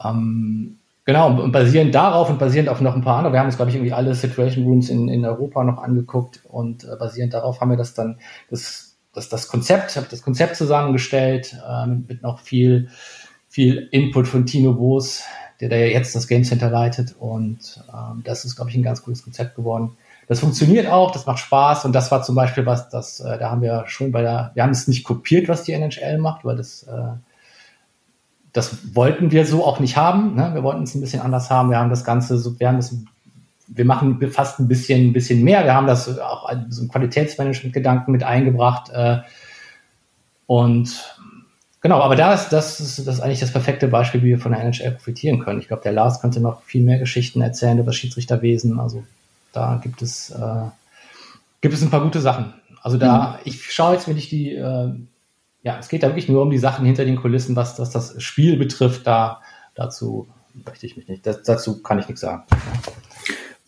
Ähm, Genau, und basierend darauf und basierend auf noch ein paar andere, wir haben uns, glaube ich, irgendwie alle Situation Rooms in, in Europa noch angeguckt und äh, basierend darauf haben wir das dann, das, das, das Konzept, habe das Konzept zusammengestellt, äh, mit, mit noch viel, viel Input von Tino Boos, der da ja jetzt das Game Center leitet und ähm, das ist, glaube ich, ein ganz cooles Konzept geworden. Das funktioniert auch, das macht Spaß und das war zum Beispiel was, das, äh, da haben wir schon bei der, wir haben es nicht kopiert, was die NHL macht, weil das äh, das wollten wir so auch nicht haben. Ne? Wir wollten es ein bisschen anders haben. Wir haben das Ganze so, wir haben das, wir machen fast ein bisschen, ein bisschen mehr. Wir haben das auch so ein Qualitätsmanagement-Gedanken mit eingebracht. Äh, und genau, aber da ist, das ist, das ist eigentlich das perfekte Beispiel, wie wir von der NHL profitieren können. Ich glaube, der Lars könnte noch viel mehr Geschichten erzählen über das Schiedsrichterwesen. Also da gibt es, äh, gibt es ein paar gute Sachen. Also da, mhm. ich schaue jetzt, wenn ich die, äh, ja, es geht da wirklich nur um die Sachen hinter den Kulissen, was das, das Spiel betrifft. Da, dazu möchte ich mich nicht, das, dazu kann ich nichts sagen.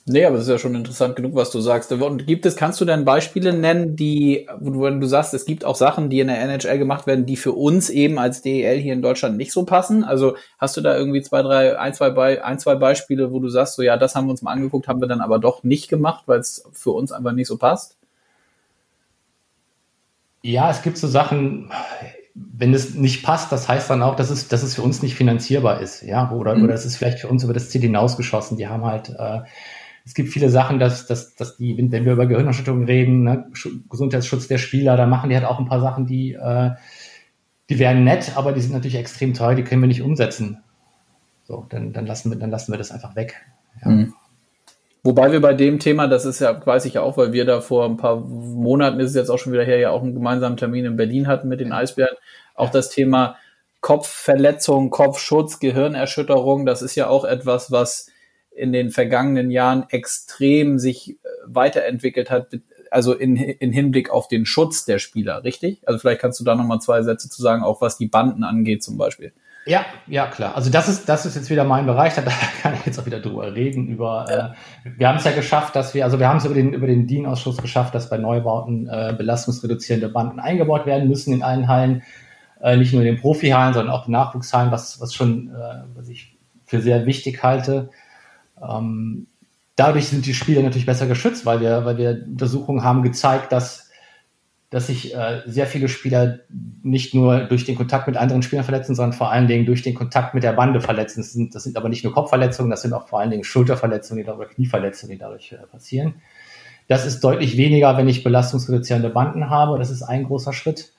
Nee, aber das ist ja schon interessant genug, was du sagst. Und gibt es, kannst du denn Beispiele nennen, die, wo du sagst, es gibt auch Sachen, die in der NHL gemacht werden, die für uns eben als DEL hier in Deutschland nicht so passen? Also hast du da irgendwie zwei, drei, ein, zwei, Be ein, zwei Beispiele, wo du sagst, so ja, das haben wir uns mal angeguckt, haben wir dann aber doch nicht gemacht, weil es für uns einfach nicht so passt? Ja, es gibt so Sachen, wenn es nicht passt, das heißt dann auch, dass es, dass es für uns nicht finanzierbar ist, ja, oder, mhm. oder es ist vielleicht für uns über das Ziel hinausgeschossen. Die haben halt, äh, es gibt viele Sachen, dass, dass, dass die, wenn wir über Gehirnerschütterung reden, ne, Gesundheitsschutz der Spieler, da machen die halt auch ein paar Sachen, die, äh, die wären nett, aber die sind natürlich extrem teuer, die können wir nicht umsetzen. So, dann, dann lassen wir, dann lassen wir das einfach weg. Ja. Mhm. Wobei wir bei dem Thema, das ist ja, weiß ich ja auch, weil wir da vor ein paar Monaten, ist es jetzt auch schon wieder her, ja auch einen gemeinsamen Termin in Berlin hatten mit den Eisbären, auch das Thema Kopfverletzung, Kopfschutz, Gehirnerschütterung, das ist ja auch etwas, was in den vergangenen Jahren extrem sich äh, weiterentwickelt hat, also in, in Hinblick auf den Schutz der Spieler, richtig? Also vielleicht kannst du da nochmal zwei Sätze zu sagen, auch was die Banden angeht zum Beispiel. Ja, ja, klar. Also das ist, das ist jetzt wieder mein Bereich, da kann ich jetzt auch wieder drüber reden. Über, ja. äh, wir haben es ja geschafft, dass wir, also wir haben es über den, über den DIN-Ausschuss geschafft, dass bei Neubauten äh, belastungsreduzierende Banden eingebaut werden müssen in allen Hallen. Äh, nicht nur in den Profihallen, sondern auch in Nachwuchshallen, was, was schon, äh, was ich für sehr wichtig halte. Ähm, dadurch sind die Spieler natürlich besser geschützt, weil wir, weil wir Untersuchungen haben gezeigt, dass dass sich äh, sehr viele Spieler nicht nur durch den Kontakt mit anderen Spielern verletzen, sondern vor allen Dingen durch den Kontakt mit der Bande verletzen. Das sind, das sind aber nicht nur Kopfverletzungen, das sind auch vor allen Dingen Schulterverletzungen oder Knieverletzungen, die dadurch äh, passieren. Das ist deutlich weniger, wenn ich belastungsreduzierende Banden habe. Das ist ein großer Schritt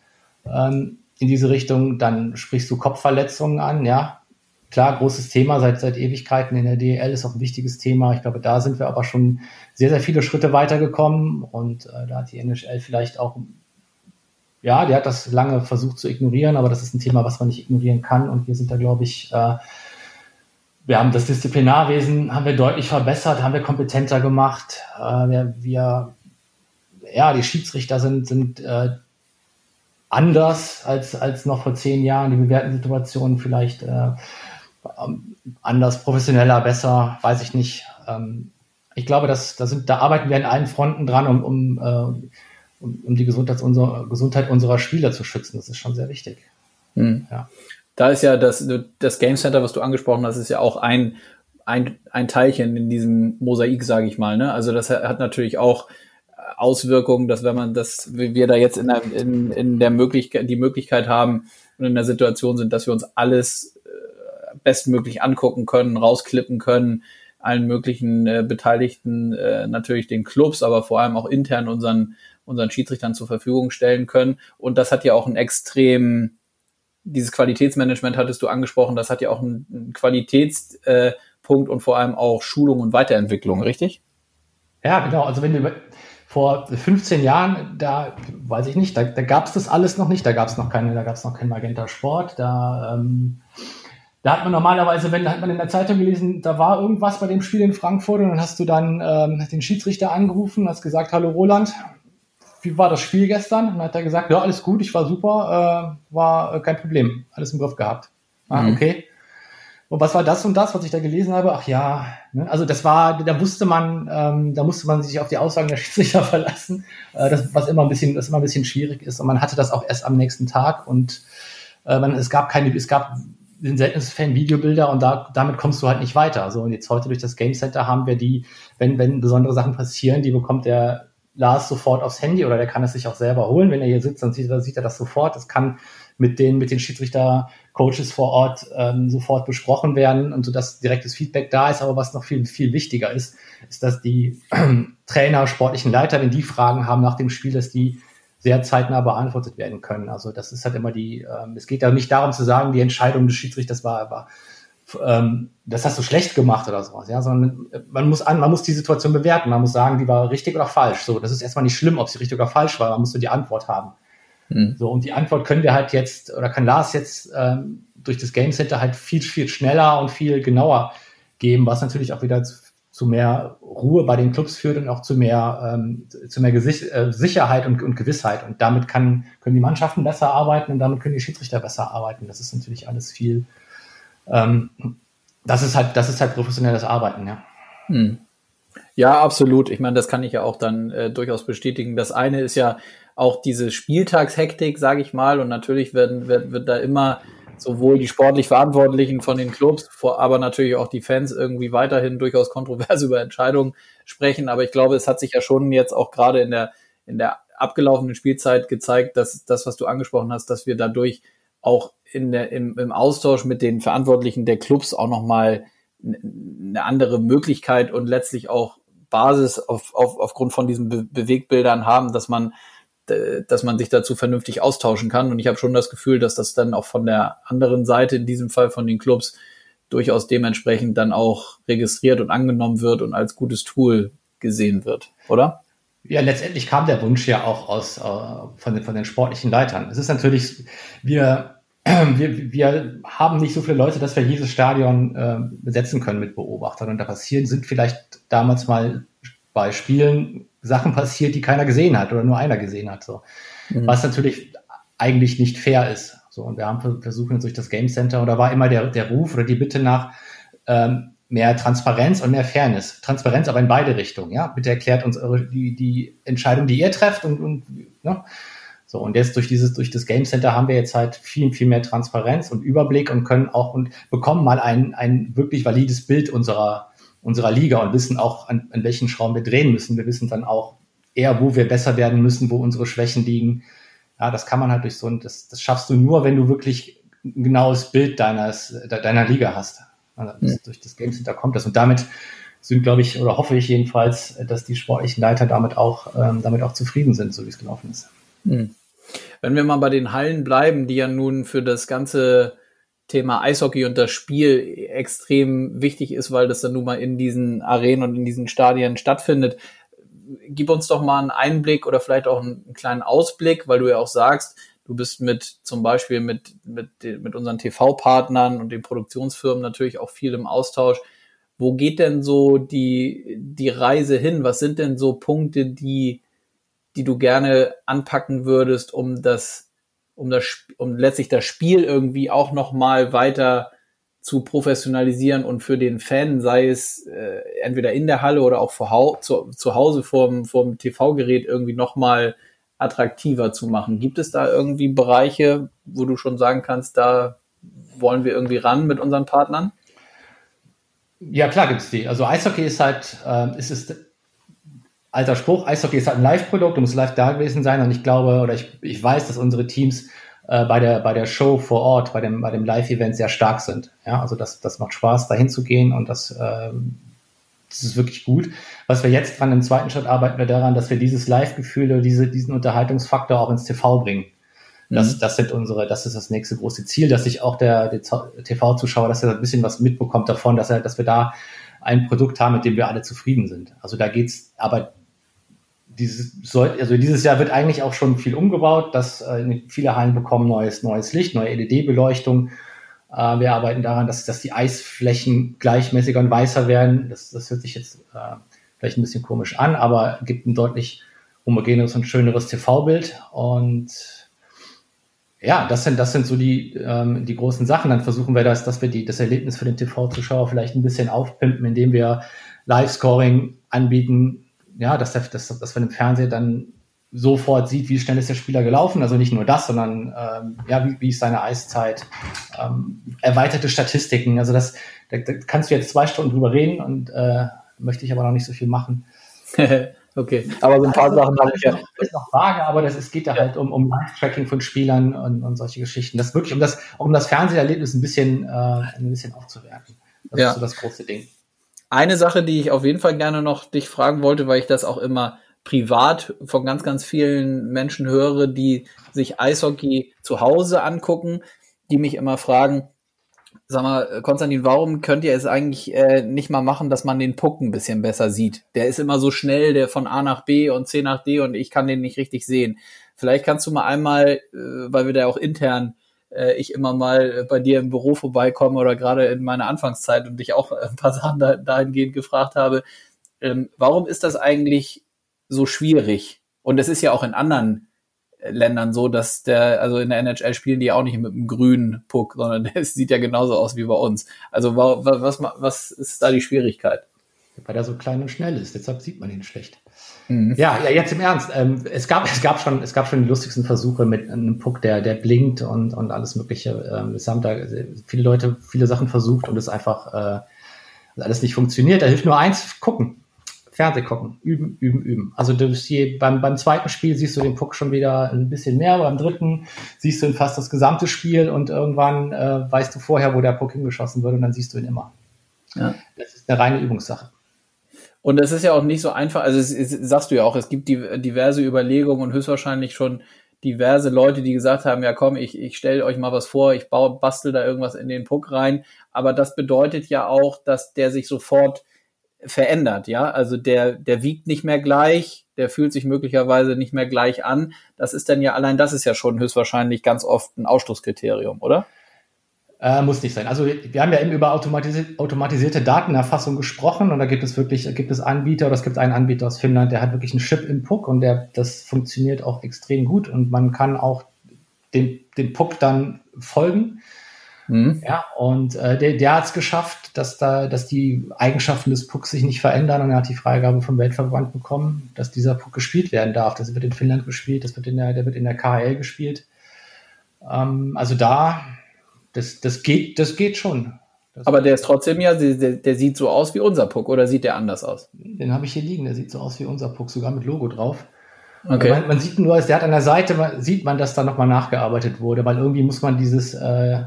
ähm, in diese Richtung. Dann sprichst du Kopfverletzungen an, ja klar, großes Thema seit, seit Ewigkeiten in der DEL ist auch ein wichtiges Thema. Ich glaube, da sind wir aber schon sehr, sehr viele Schritte weitergekommen und äh, da hat die NHL vielleicht auch, ja, die hat das lange versucht zu ignorieren, aber das ist ein Thema, was man nicht ignorieren kann und wir sind da, glaube ich, äh, wir haben das Disziplinarwesen haben wir deutlich verbessert, haben wir kompetenter gemacht. Äh, wir, wir, ja, die Schiedsrichter sind, sind äh, anders als, als noch vor zehn Jahren. Die bewerten Situationen vielleicht äh, ähm, anders, professioneller, besser, weiß ich nicht. Ähm, ich glaube, dass, da, sind, da arbeiten wir an allen Fronten dran, um, um, äh, um, um die Gesundheit unserer, Gesundheit unserer Spieler zu schützen. Das ist schon sehr wichtig. Hm. Ja. Da ist ja das, das Game Center, was du angesprochen hast, ist ja auch ein, ein, ein Teilchen in diesem Mosaik, sage ich mal. Ne? Also das hat natürlich auch Auswirkungen, dass wenn man das, wir da jetzt in der, in, in der Möglichkeit, die Möglichkeit haben und in der Situation sind, dass wir uns alles bestmöglich angucken können, rausklippen können, allen möglichen äh, Beteiligten, äh, natürlich den Clubs, aber vor allem auch intern unseren, unseren Schiedsrichtern zur Verfügung stellen können. Und das hat ja auch ein extrem, dieses Qualitätsmanagement hattest du angesprochen, das hat ja auch einen, Qualitätspunkt äh, und vor allem auch Schulung und Weiterentwicklung, richtig? Ja, genau. Also wenn du vor 15 Jahren, da weiß ich nicht, da, da gab es das alles noch nicht, da gab es noch keine, da gab es noch kein Magenta Sport, da ähm, da hat man normalerweise, wenn hat man in der Zeitung gelesen, da war irgendwas bei dem Spiel in Frankfurt und dann hast du dann ähm, den Schiedsrichter angerufen hast gesagt, hallo Roland, wie war das Spiel gestern? Und dann hat er gesagt, ja, alles gut, ich war super, äh, war äh, kein Problem, alles im Griff gehabt. Ah, mhm. okay. Und was war das und das, was ich da gelesen habe? Ach ja, ne? also das war, da wusste man, ähm, da musste man sich auf die Aussagen der Schiedsrichter verlassen, äh, das, was immer ein bisschen, das immer ein bisschen schwierig ist. Und man hatte das auch erst am nächsten Tag und äh, man, es gab keine, es gab in seltensten Fällen Videobilder und da, damit kommst du halt nicht weiter. So, und jetzt heute durch das Game Center haben wir die, wenn, wenn besondere Sachen passieren, die bekommt der Lars sofort aufs Handy oder der kann es sich auch selber holen. Wenn er hier sitzt, dann sieht, er, sieht er das sofort. Das kann mit den, mit den Schiedsrichter-Coaches vor Ort ähm, sofort besprochen werden und so dass direktes Feedback da ist. Aber was noch viel, viel wichtiger ist, ist, dass die äh, Trainer, sportlichen Leiter, wenn die Fragen haben nach dem Spiel, dass die sehr zeitnah beantwortet werden können. Also das ist halt immer die, ähm, es geht ja nicht darum zu sagen, die Entscheidung des Schiedsrichters war, war ähm, das hast du schlecht gemacht oder sowas, ja, sondern man muss an, man muss die Situation bewerten, man muss sagen, die war richtig oder falsch. So, das ist erstmal nicht schlimm, ob sie richtig oder falsch war, man muss nur die Antwort haben. Mhm. So, und die Antwort können wir halt jetzt, oder kann Lars jetzt ähm, durch das Game Center halt viel, viel schneller und viel genauer geben, was natürlich auch wieder zu mehr Ruhe bei den Clubs führt und auch zu mehr, ähm, zu mehr Gesicht, äh, Sicherheit und, und Gewissheit. Und damit kann, können die Mannschaften besser arbeiten und damit können die Schiedsrichter besser arbeiten. Das ist natürlich alles viel, ähm, das ist halt, das ist halt professionelles Arbeiten, ja. Hm. Ja, absolut. Ich meine, das kann ich ja auch dann äh, durchaus bestätigen. Das eine ist ja auch diese Spieltagshektik, sage ich mal, und natürlich werden, wird, wird da immer sowohl die sportlich Verantwortlichen von den Clubs, aber natürlich auch die Fans irgendwie weiterhin durchaus kontrovers über Entscheidungen sprechen. Aber ich glaube, es hat sich ja schon jetzt auch gerade in der, in der abgelaufenen Spielzeit gezeigt, dass das, was du angesprochen hast, dass wir dadurch auch in der, im, im Austausch mit den Verantwortlichen der Clubs auch nochmal eine andere Möglichkeit und letztlich auch Basis auf, auf, aufgrund von diesen Be Bewegbildern haben, dass man dass man sich dazu vernünftig austauschen kann. Und ich habe schon das Gefühl, dass das dann auch von der anderen Seite, in diesem Fall von den Clubs, durchaus dementsprechend dann auch registriert und angenommen wird und als gutes Tool gesehen wird, oder? Ja, letztendlich kam der Wunsch ja auch aus äh, von, den, von den sportlichen Leitern. Es ist natürlich, wir, wir, wir haben nicht so viele Leute, dass wir jedes Stadion äh, besetzen können mit Beobachtern. Und da passieren, sind vielleicht damals mal bei Spielen Sachen passiert, die keiner gesehen hat oder nur einer gesehen hat. So. Mhm. Was natürlich eigentlich nicht fair ist. So, und wir haben versucht durch das Game Center, oder war immer der, der Ruf oder die Bitte nach ähm, mehr Transparenz und mehr Fairness. Transparenz aber in beide Richtungen, ja. Bitte erklärt uns eure, die, die Entscheidung, die ihr trefft und, und ne? So, und jetzt durch dieses, durch das Game Center haben wir jetzt halt viel, viel mehr Transparenz und Überblick und können auch und bekommen mal ein, ein wirklich valides Bild unserer, unserer Liga und wissen auch, an, an welchen Schrauben wir drehen müssen. Wir wissen dann auch eher, wo wir besser werden müssen, wo unsere Schwächen liegen. Ja, das kann man halt durch so ein, das, das schaffst du nur, wenn du wirklich ein genaues Bild deines, deiner Liga hast. Also ja. Durch das Game Center kommt das. Und damit sind, glaube ich, oder hoffe ich jedenfalls, dass die sportlichen Leiter damit auch, ähm, damit auch zufrieden sind, so wie es gelaufen ist. Hm. Wenn wir mal bei den Hallen bleiben, die ja nun für das ganze Thema Eishockey und das Spiel extrem wichtig ist, weil das dann nun mal in diesen Arenen und in diesen Stadien stattfindet. Gib uns doch mal einen Einblick oder vielleicht auch einen kleinen Ausblick, weil du ja auch sagst, Du bist mit zum Beispiel mit, mit, mit unseren TV-Partnern und den Produktionsfirmen natürlich auch viel im Austausch. Wo geht denn so die, die Reise hin? Was sind denn so Punkte, die, die du gerne anpacken würdest, um das, um das, um letztlich das Spiel irgendwie auch nochmal weiter zu professionalisieren und für den Fan, sei es äh, entweder in der Halle oder auch vor, zu, zu Hause vorm, vorm TV-Gerät irgendwie nochmal attraktiver zu machen. Gibt es da irgendwie Bereiche, wo du schon sagen kannst, da wollen wir irgendwie ran mit unseren Partnern? Ja, klar gibt es die. Also Eishockey ist halt, äh, ist es alter Spruch, Eishockey ist halt ein Live-Produkt, du musst live da gewesen sein und ich glaube oder ich, ich weiß, dass unsere Teams äh, bei, der, bei der Show vor Ort, bei dem, bei dem Live-Event sehr stark sind. Ja, also das, das macht Spaß, da hinzugehen und das äh, das ist wirklich gut. Was wir jetzt dran im zweiten Schritt arbeiten wir daran, dass wir dieses Live-Gefühl oder diese, diesen Unterhaltungsfaktor auch ins TV bringen. Das, mhm. das sind unsere, das ist das nächste große Ziel, dass sich auch der, der TV-Zuschauer, dass er ein bisschen was mitbekommt davon, dass er, dass wir da ein Produkt haben, mit dem wir alle zufrieden sind. Also da geht's, aber dieses, also dieses Jahr wird eigentlich auch schon viel umgebaut, dass äh, viele Hallen bekommen neues, neues Licht, neue LED-Beleuchtung äh, wir arbeiten daran, dass, dass die Eisflächen gleichmäßiger und weißer werden. Das, das hört sich jetzt äh, vielleicht ein bisschen komisch an, aber gibt ein deutlich homogeneres und schöneres TV-Bild. Und ja, das sind, das sind so die, ähm, die großen Sachen. Dann versuchen wir das, dass wir die, das Erlebnis für den TV-Zuschauer vielleicht ein bisschen aufpimpen, indem wir Live-Scoring anbieten. Ja, dass, der, dass, dass wir im Fernsehen dann sofort sieht, wie schnell ist der Spieler gelaufen. Also nicht nur das, sondern ähm, ja, wie, wie ist seine Eiszeit, ähm, erweiterte Statistiken. Also das, da, da kannst du jetzt zwei Stunden drüber reden und äh, möchte ich aber noch nicht so viel machen. okay, aber so ein paar also, Sachen habe ich ja. ist noch vage, aber das, es geht da halt um, um Live-Tracking von Spielern und, und solche Geschichten. Das wirklich, um das, um das Fernseherlebnis ein bisschen, äh, ein bisschen aufzuwerten. Das ja. ist so das große Ding. Eine Sache, die ich auf jeden Fall gerne noch dich fragen wollte, weil ich das auch immer privat von ganz, ganz vielen Menschen höre, die sich Eishockey zu Hause angucken, die mich immer fragen, sag mal, Konstantin, warum könnt ihr es eigentlich äh, nicht mal machen, dass man den Puck ein bisschen besser sieht? Der ist immer so schnell, der von A nach B und C nach D und ich kann den nicht richtig sehen. Vielleicht kannst du mal einmal, äh, weil wir da auch intern äh, ich immer mal bei dir im Büro vorbeikomme oder gerade in meiner Anfangszeit und dich auch ein paar Sachen da, dahingehend gefragt habe, ähm, warum ist das eigentlich so schwierig. Und es ist ja auch in anderen äh, Ländern so, dass der, also in der NHL spielen die auch nicht mit einem grünen Puck, sondern der sieht ja genauso aus wie bei uns. Also was, was ist da die Schwierigkeit? Weil er so klein und schnell ist, deshalb sieht man ihn schlecht. Mhm. Ja, ja, jetzt im Ernst. Ähm, es gab, es gab schon, es gab schon die lustigsten Versuche mit einem Puck, der, der blinkt und, und alles Mögliche. Ähm, es haben da viele Leute viele Sachen versucht und es einfach äh, alles nicht funktioniert. Da hilft nur eins, gucken. Fernseh gucken, üben, üben, üben. Also je, beim, beim zweiten Spiel siehst du den Puck schon wieder ein bisschen mehr, beim dritten siehst du ihn fast das gesamte Spiel und irgendwann äh, weißt du vorher, wo der Puck hingeschossen wird und dann siehst du ihn immer. Ja. Das ist eine reine Übungssache. Und das ist ja auch nicht so einfach, also es, es, sagst du ja auch, es gibt die, diverse Überlegungen und höchstwahrscheinlich schon diverse Leute, die gesagt haben, ja komm, ich, ich stelle euch mal was vor, ich baue, bastel da irgendwas in den Puck rein. Aber das bedeutet ja auch, dass der sich sofort verändert, ja. Also der, der wiegt nicht mehr gleich, der fühlt sich möglicherweise nicht mehr gleich an. Das ist dann ja allein, das ist ja schon höchstwahrscheinlich ganz oft ein Ausschlusskriterium, oder? Äh, muss nicht sein. Also wir haben ja eben über automatisierte, automatisierte Datenerfassung gesprochen und da gibt es wirklich, gibt es Anbieter oder es gibt einen Anbieter aus Finnland, der hat wirklich einen Chip im Puck und der, das funktioniert auch extrem gut und man kann auch dem, dem Puck dann folgen. Mhm. Ja, und äh, der, der hat es geschafft, dass da, dass die Eigenschaften des Pucks sich nicht verändern und er hat die Freigabe vom Weltverband bekommen, dass dieser Puck gespielt werden darf. Das wird in Finnland gespielt, das wird in der, der wird in der KHL gespielt. Ähm, also da das, das, geht, das geht schon. Das Aber der ist trotzdem ja, der, der, sieht so aus wie unser Puck oder sieht der anders aus? Den habe ich hier liegen, der sieht so aus wie unser Puck, sogar mit Logo drauf. Okay. Man, man, sieht nur, der hat an der Seite, man, sieht man, dass da nochmal nachgearbeitet wurde, weil irgendwie muss man dieses, äh,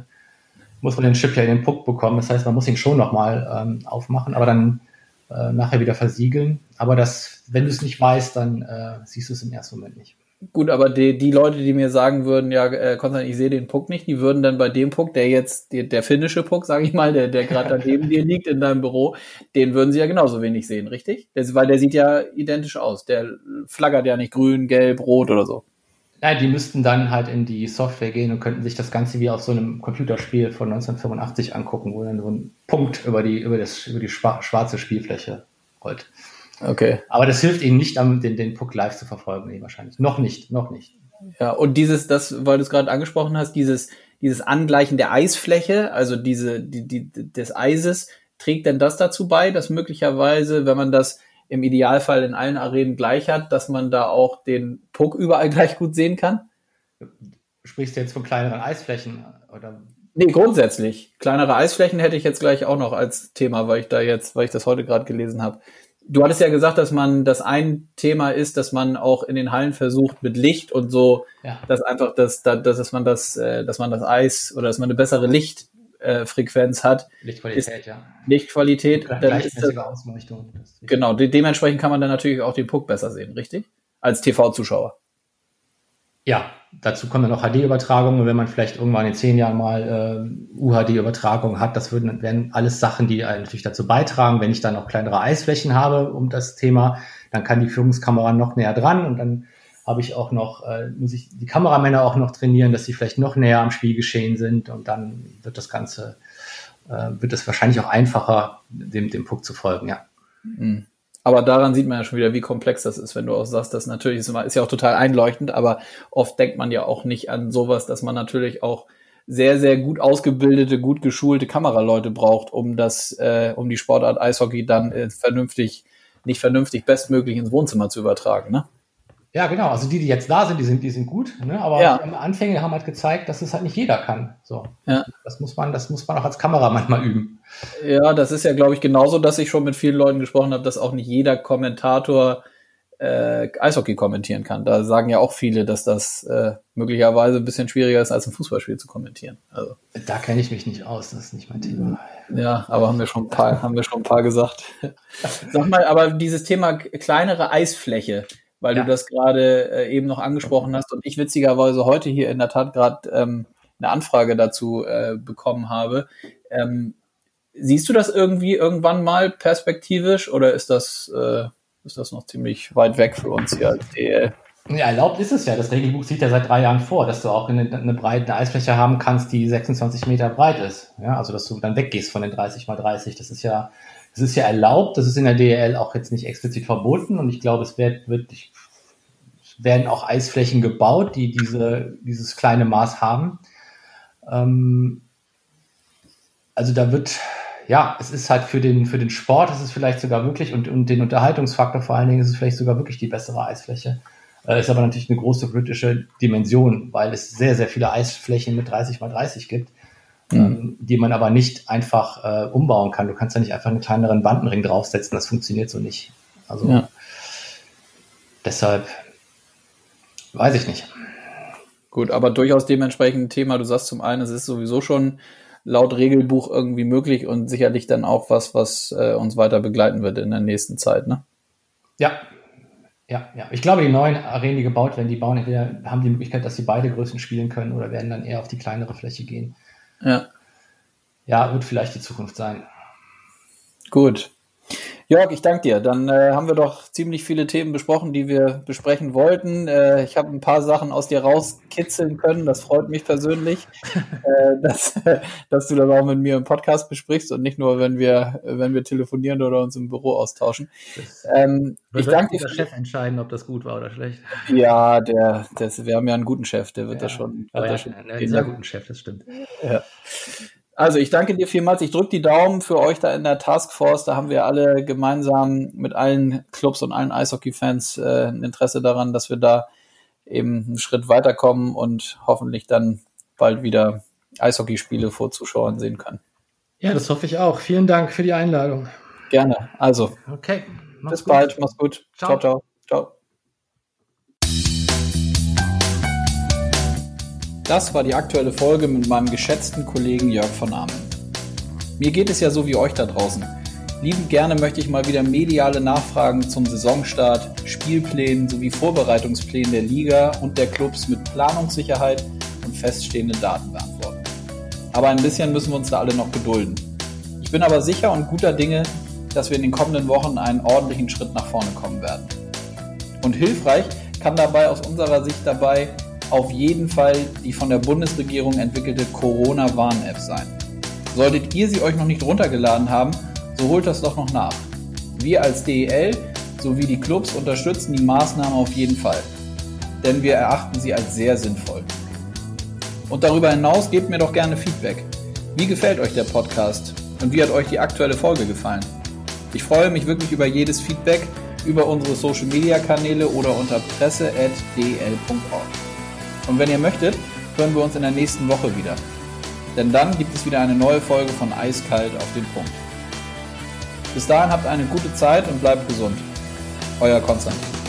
muss man den Chip ja in den Puck bekommen. Das heißt, man muss ihn schon nochmal ähm, aufmachen, aber dann äh, nachher wieder versiegeln. Aber das, wenn du es nicht weißt, dann äh, siehst du es im ersten Moment nicht. Gut, aber die, die Leute, die mir sagen würden, ja, äh, Konstantin, ich sehe den Puck nicht, die würden dann bei dem Puck, der jetzt, der, der finnische Puck, sage ich mal, der, der gerade daneben dir liegt in deinem Büro, den würden sie ja genauso wenig sehen, richtig? Das, weil der sieht ja identisch aus. Der flaggert ja nicht grün, gelb, rot oder so. Nein, die müssten dann halt in die Software gehen und könnten sich das Ganze wie auf so einem Computerspiel von 1985 angucken, wo dann so ein Punkt über die, über das, über die schwarze Spielfläche rollt. Okay. Aber das hilft ihnen nicht, den, den Puck live zu verfolgen, nee, wahrscheinlich. Noch nicht, noch nicht. Ja, und dieses, das, weil du es gerade angesprochen hast, dieses, dieses Angleichen der Eisfläche, also diese, die, die, des Eises, trägt denn das dazu bei, dass möglicherweise, wenn man das im Idealfall in allen Arenen gleich hat, dass man da auch den Puck überall gleich gut sehen kann? Sprichst du jetzt von kleineren Eisflächen oder? Nee, grundsätzlich. Kleinere Eisflächen hätte ich jetzt gleich auch noch als Thema, weil ich da jetzt, weil ich das heute gerade gelesen habe. Du hattest ja gesagt, dass man das ein Thema ist, dass man auch in den Hallen versucht mit Licht und so, ja. dass einfach das, dass, dass man das, äh, dass man das Eis oder dass man eine bessere Lichtfrequenz hat. Lichtqualität, ja. Lichtqualität. Dann ist das, Ausleuchtung. Genau, de dementsprechend kann man dann natürlich auch den Puck besser sehen, richtig? Als TV-Zuschauer. Ja, dazu kommen dann noch HD-Übertragungen. Wenn man vielleicht irgendwann in zehn Jahren mal äh, UHD-Übertragung hat, das würden, wären alles Sachen, die natürlich dazu beitragen. Wenn ich dann noch kleinere Eisflächen habe um das Thema, dann kann die Führungskamera noch näher dran und dann habe ich auch noch, äh, muss ich die Kameramänner auch noch trainieren, dass sie vielleicht noch näher am Spielgeschehen sind und dann wird das Ganze, äh, wird es wahrscheinlich auch einfacher, dem, dem Puck zu folgen, ja. Mhm. Aber daran sieht man ja schon wieder, wie komplex das ist, wenn du auch sagst, das natürlich ist, ist ja auch total einleuchtend, aber oft denkt man ja auch nicht an sowas, dass man natürlich auch sehr, sehr gut ausgebildete, gut geschulte Kameraleute braucht, um das, äh, um die Sportart Eishockey dann äh, vernünftig, nicht vernünftig, bestmöglich ins Wohnzimmer zu übertragen, ne? Ja, genau. Also die, die jetzt da sind, die sind, die sind gut. Ne? Aber ja. die Anfänge haben halt gezeigt, dass es halt nicht jeder kann. So. Ja. Das muss man, das muss man auch als Kamera manchmal üben. Ja, das ist ja, glaube ich, genauso, dass ich schon mit vielen Leuten gesprochen habe, dass auch nicht jeder Kommentator äh, Eishockey kommentieren kann. Da sagen ja auch viele, dass das äh, möglicherweise ein bisschen schwieriger ist, als ein Fußballspiel zu kommentieren. Also. Da kenne ich mich nicht aus, das ist nicht mein Thema. Ja, aber haben wir schon ein paar, haben wir schon ein paar gesagt. Sag mal, aber dieses Thema kleinere Eisfläche, weil ja. du das gerade äh, eben noch angesprochen hast und ich witzigerweise heute hier in der Tat gerade ähm, eine Anfrage dazu äh, bekommen habe. Ähm, siehst du das irgendwie irgendwann mal perspektivisch oder ist das, äh, ist das noch ziemlich weit weg für uns hier als DL? Ja, erlaubt ist es ja. Das Regelbuch sieht ja seit drei Jahren vor, dass du auch eine, eine breite Eisfläche haben kannst, die 26 Meter breit ist. Ja, also dass du dann weggehst von den 30 mal 30. Das ist ja es ist ja erlaubt, das ist in der DL auch jetzt nicht explizit verboten und ich glaube, es wird, wird es werden auch Eisflächen gebaut, die diese, dieses kleine Maß haben. Ähm, also da wird, ja, es ist halt für den, für den Sport, es ist vielleicht sogar wirklich und, und den Unterhaltungsfaktor vor allen Dingen ist es vielleicht sogar wirklich die bessere Eisfläche. Äh, ist aber natürlich eine große politische Dimension, weil es sehr, sehr viele Eisflächen mit 30 mal 30 gibt mhm. die man aber nicht einfach äh, umbauen kann. Du kannst ja nicht einfach einen kleineren Bandenring draufsetzen, das funktioniert so nicht. Also ja. deshalb weiß ich nicht. Gut, aber durchaus dementsprechend ein Thema. Du sagst zum einen, es ist sowieso schon laut Regelbuch irgendwie möglich und sicherlich dann auch was, was äh, uns weiter begleiten wird in der nächsten Zeit, ne? Ja, Ja, ja. Ich glaube, die neuen Arenen, die gebaut werden, die bauen entweder, haben die Möglichkeit, dass sie beide Größen spielen können oder werden dann eher auf die kleinere Fläche gehen. Ja. Ja, wird vielleicht die Zukunft sein. Gut. Jörg, ich danke dir. Dann äh, haben wir doch ziemlich viele Themen besprochen, die wir besprechen wollten. Äh, ich habe ein paar Sachen aus dir rauskitzeln können. Das freut mich persönlich, äh, dass, dass du das auch mit mir im Podcast besprichst und nicht nur, wenn wir, wenn wir telefonieren oder uns im Büro austauschen. Ähm, ich danke dir. der Chef entscheiden, ob das gut war oder schlecht. Ja, der, das, wir haben ja einen guten Chef, der wird ja, das schon. Wird ja, das schon einen sehr guten Chef, das stimmt. Ja. Also ich danke dir vielmals. Ich drücke die Daumen für euch da in der Taskforce. Da haben wir alle gemeinsam mit allen Clubs und allen Eishockey-Fans äh, ein Interesse daran, dass wir da eben einen Schritt weiterkommen und hoffentlich dann bald wieder Eishockeyspiele vor Zuschauern sehen können. Ja, das hoffe ich auch. Vielen Dank für die Einladung. Gerne. Also. Okay. Bis gut. bald. Mach's gut. ciao. ciao. ciao. Das war die aktuelle Folge mit meinem geschätzten Kollegen Jörg von Amen. Mir geht es ja so wie euch da draußen. Liebend gerne möchte ich mal wieder mediale Nachfragen zum Saisonstart, Spielplänen sowie Vorbereitungsplänen der Liga und der Clubs mit Planungssicherheit und feststehenden Daten beantworten. Aber ein bisschen müssen wir uns da alle noch gedulden. Ich bin aber sicher und guter Dinge, dass wir in den kommenden Wochen einen ordentlichen Schritt nach vorne kommen werden. Und hilfreich kann dabei aus unserer Sicht dabei auf jeden Fall die von der Bundesregierung entwickelte Corona-Warn-App sein. Solltet ihr sie euch noch nicht runtergeladen haben, so holt das doch noch nach. Wir als DEL sowie die Clubs unterstützen die Maßnahme auf jeden Fall, denn wir erachten sie als sehr sinnvoll. Und darüber hinaus gebt mir doch gerne Feedback. Wie gefällt euch der Podcast und wie hat euch die aktuelle Folge gefallen? Ich freue mich wirklich über jedes Feedback über unsere Social Media Kanäle oder unter presse.del.org. Und wenn ihr möchtet, hören wir uns in der nächsten Woche wieder. Denn dann gibt es wieder eine neue Folge von Eiskalt auf den Punkt. Bis dahin habt eine gute Zeit und bleibt gesund. Euer Konstantin.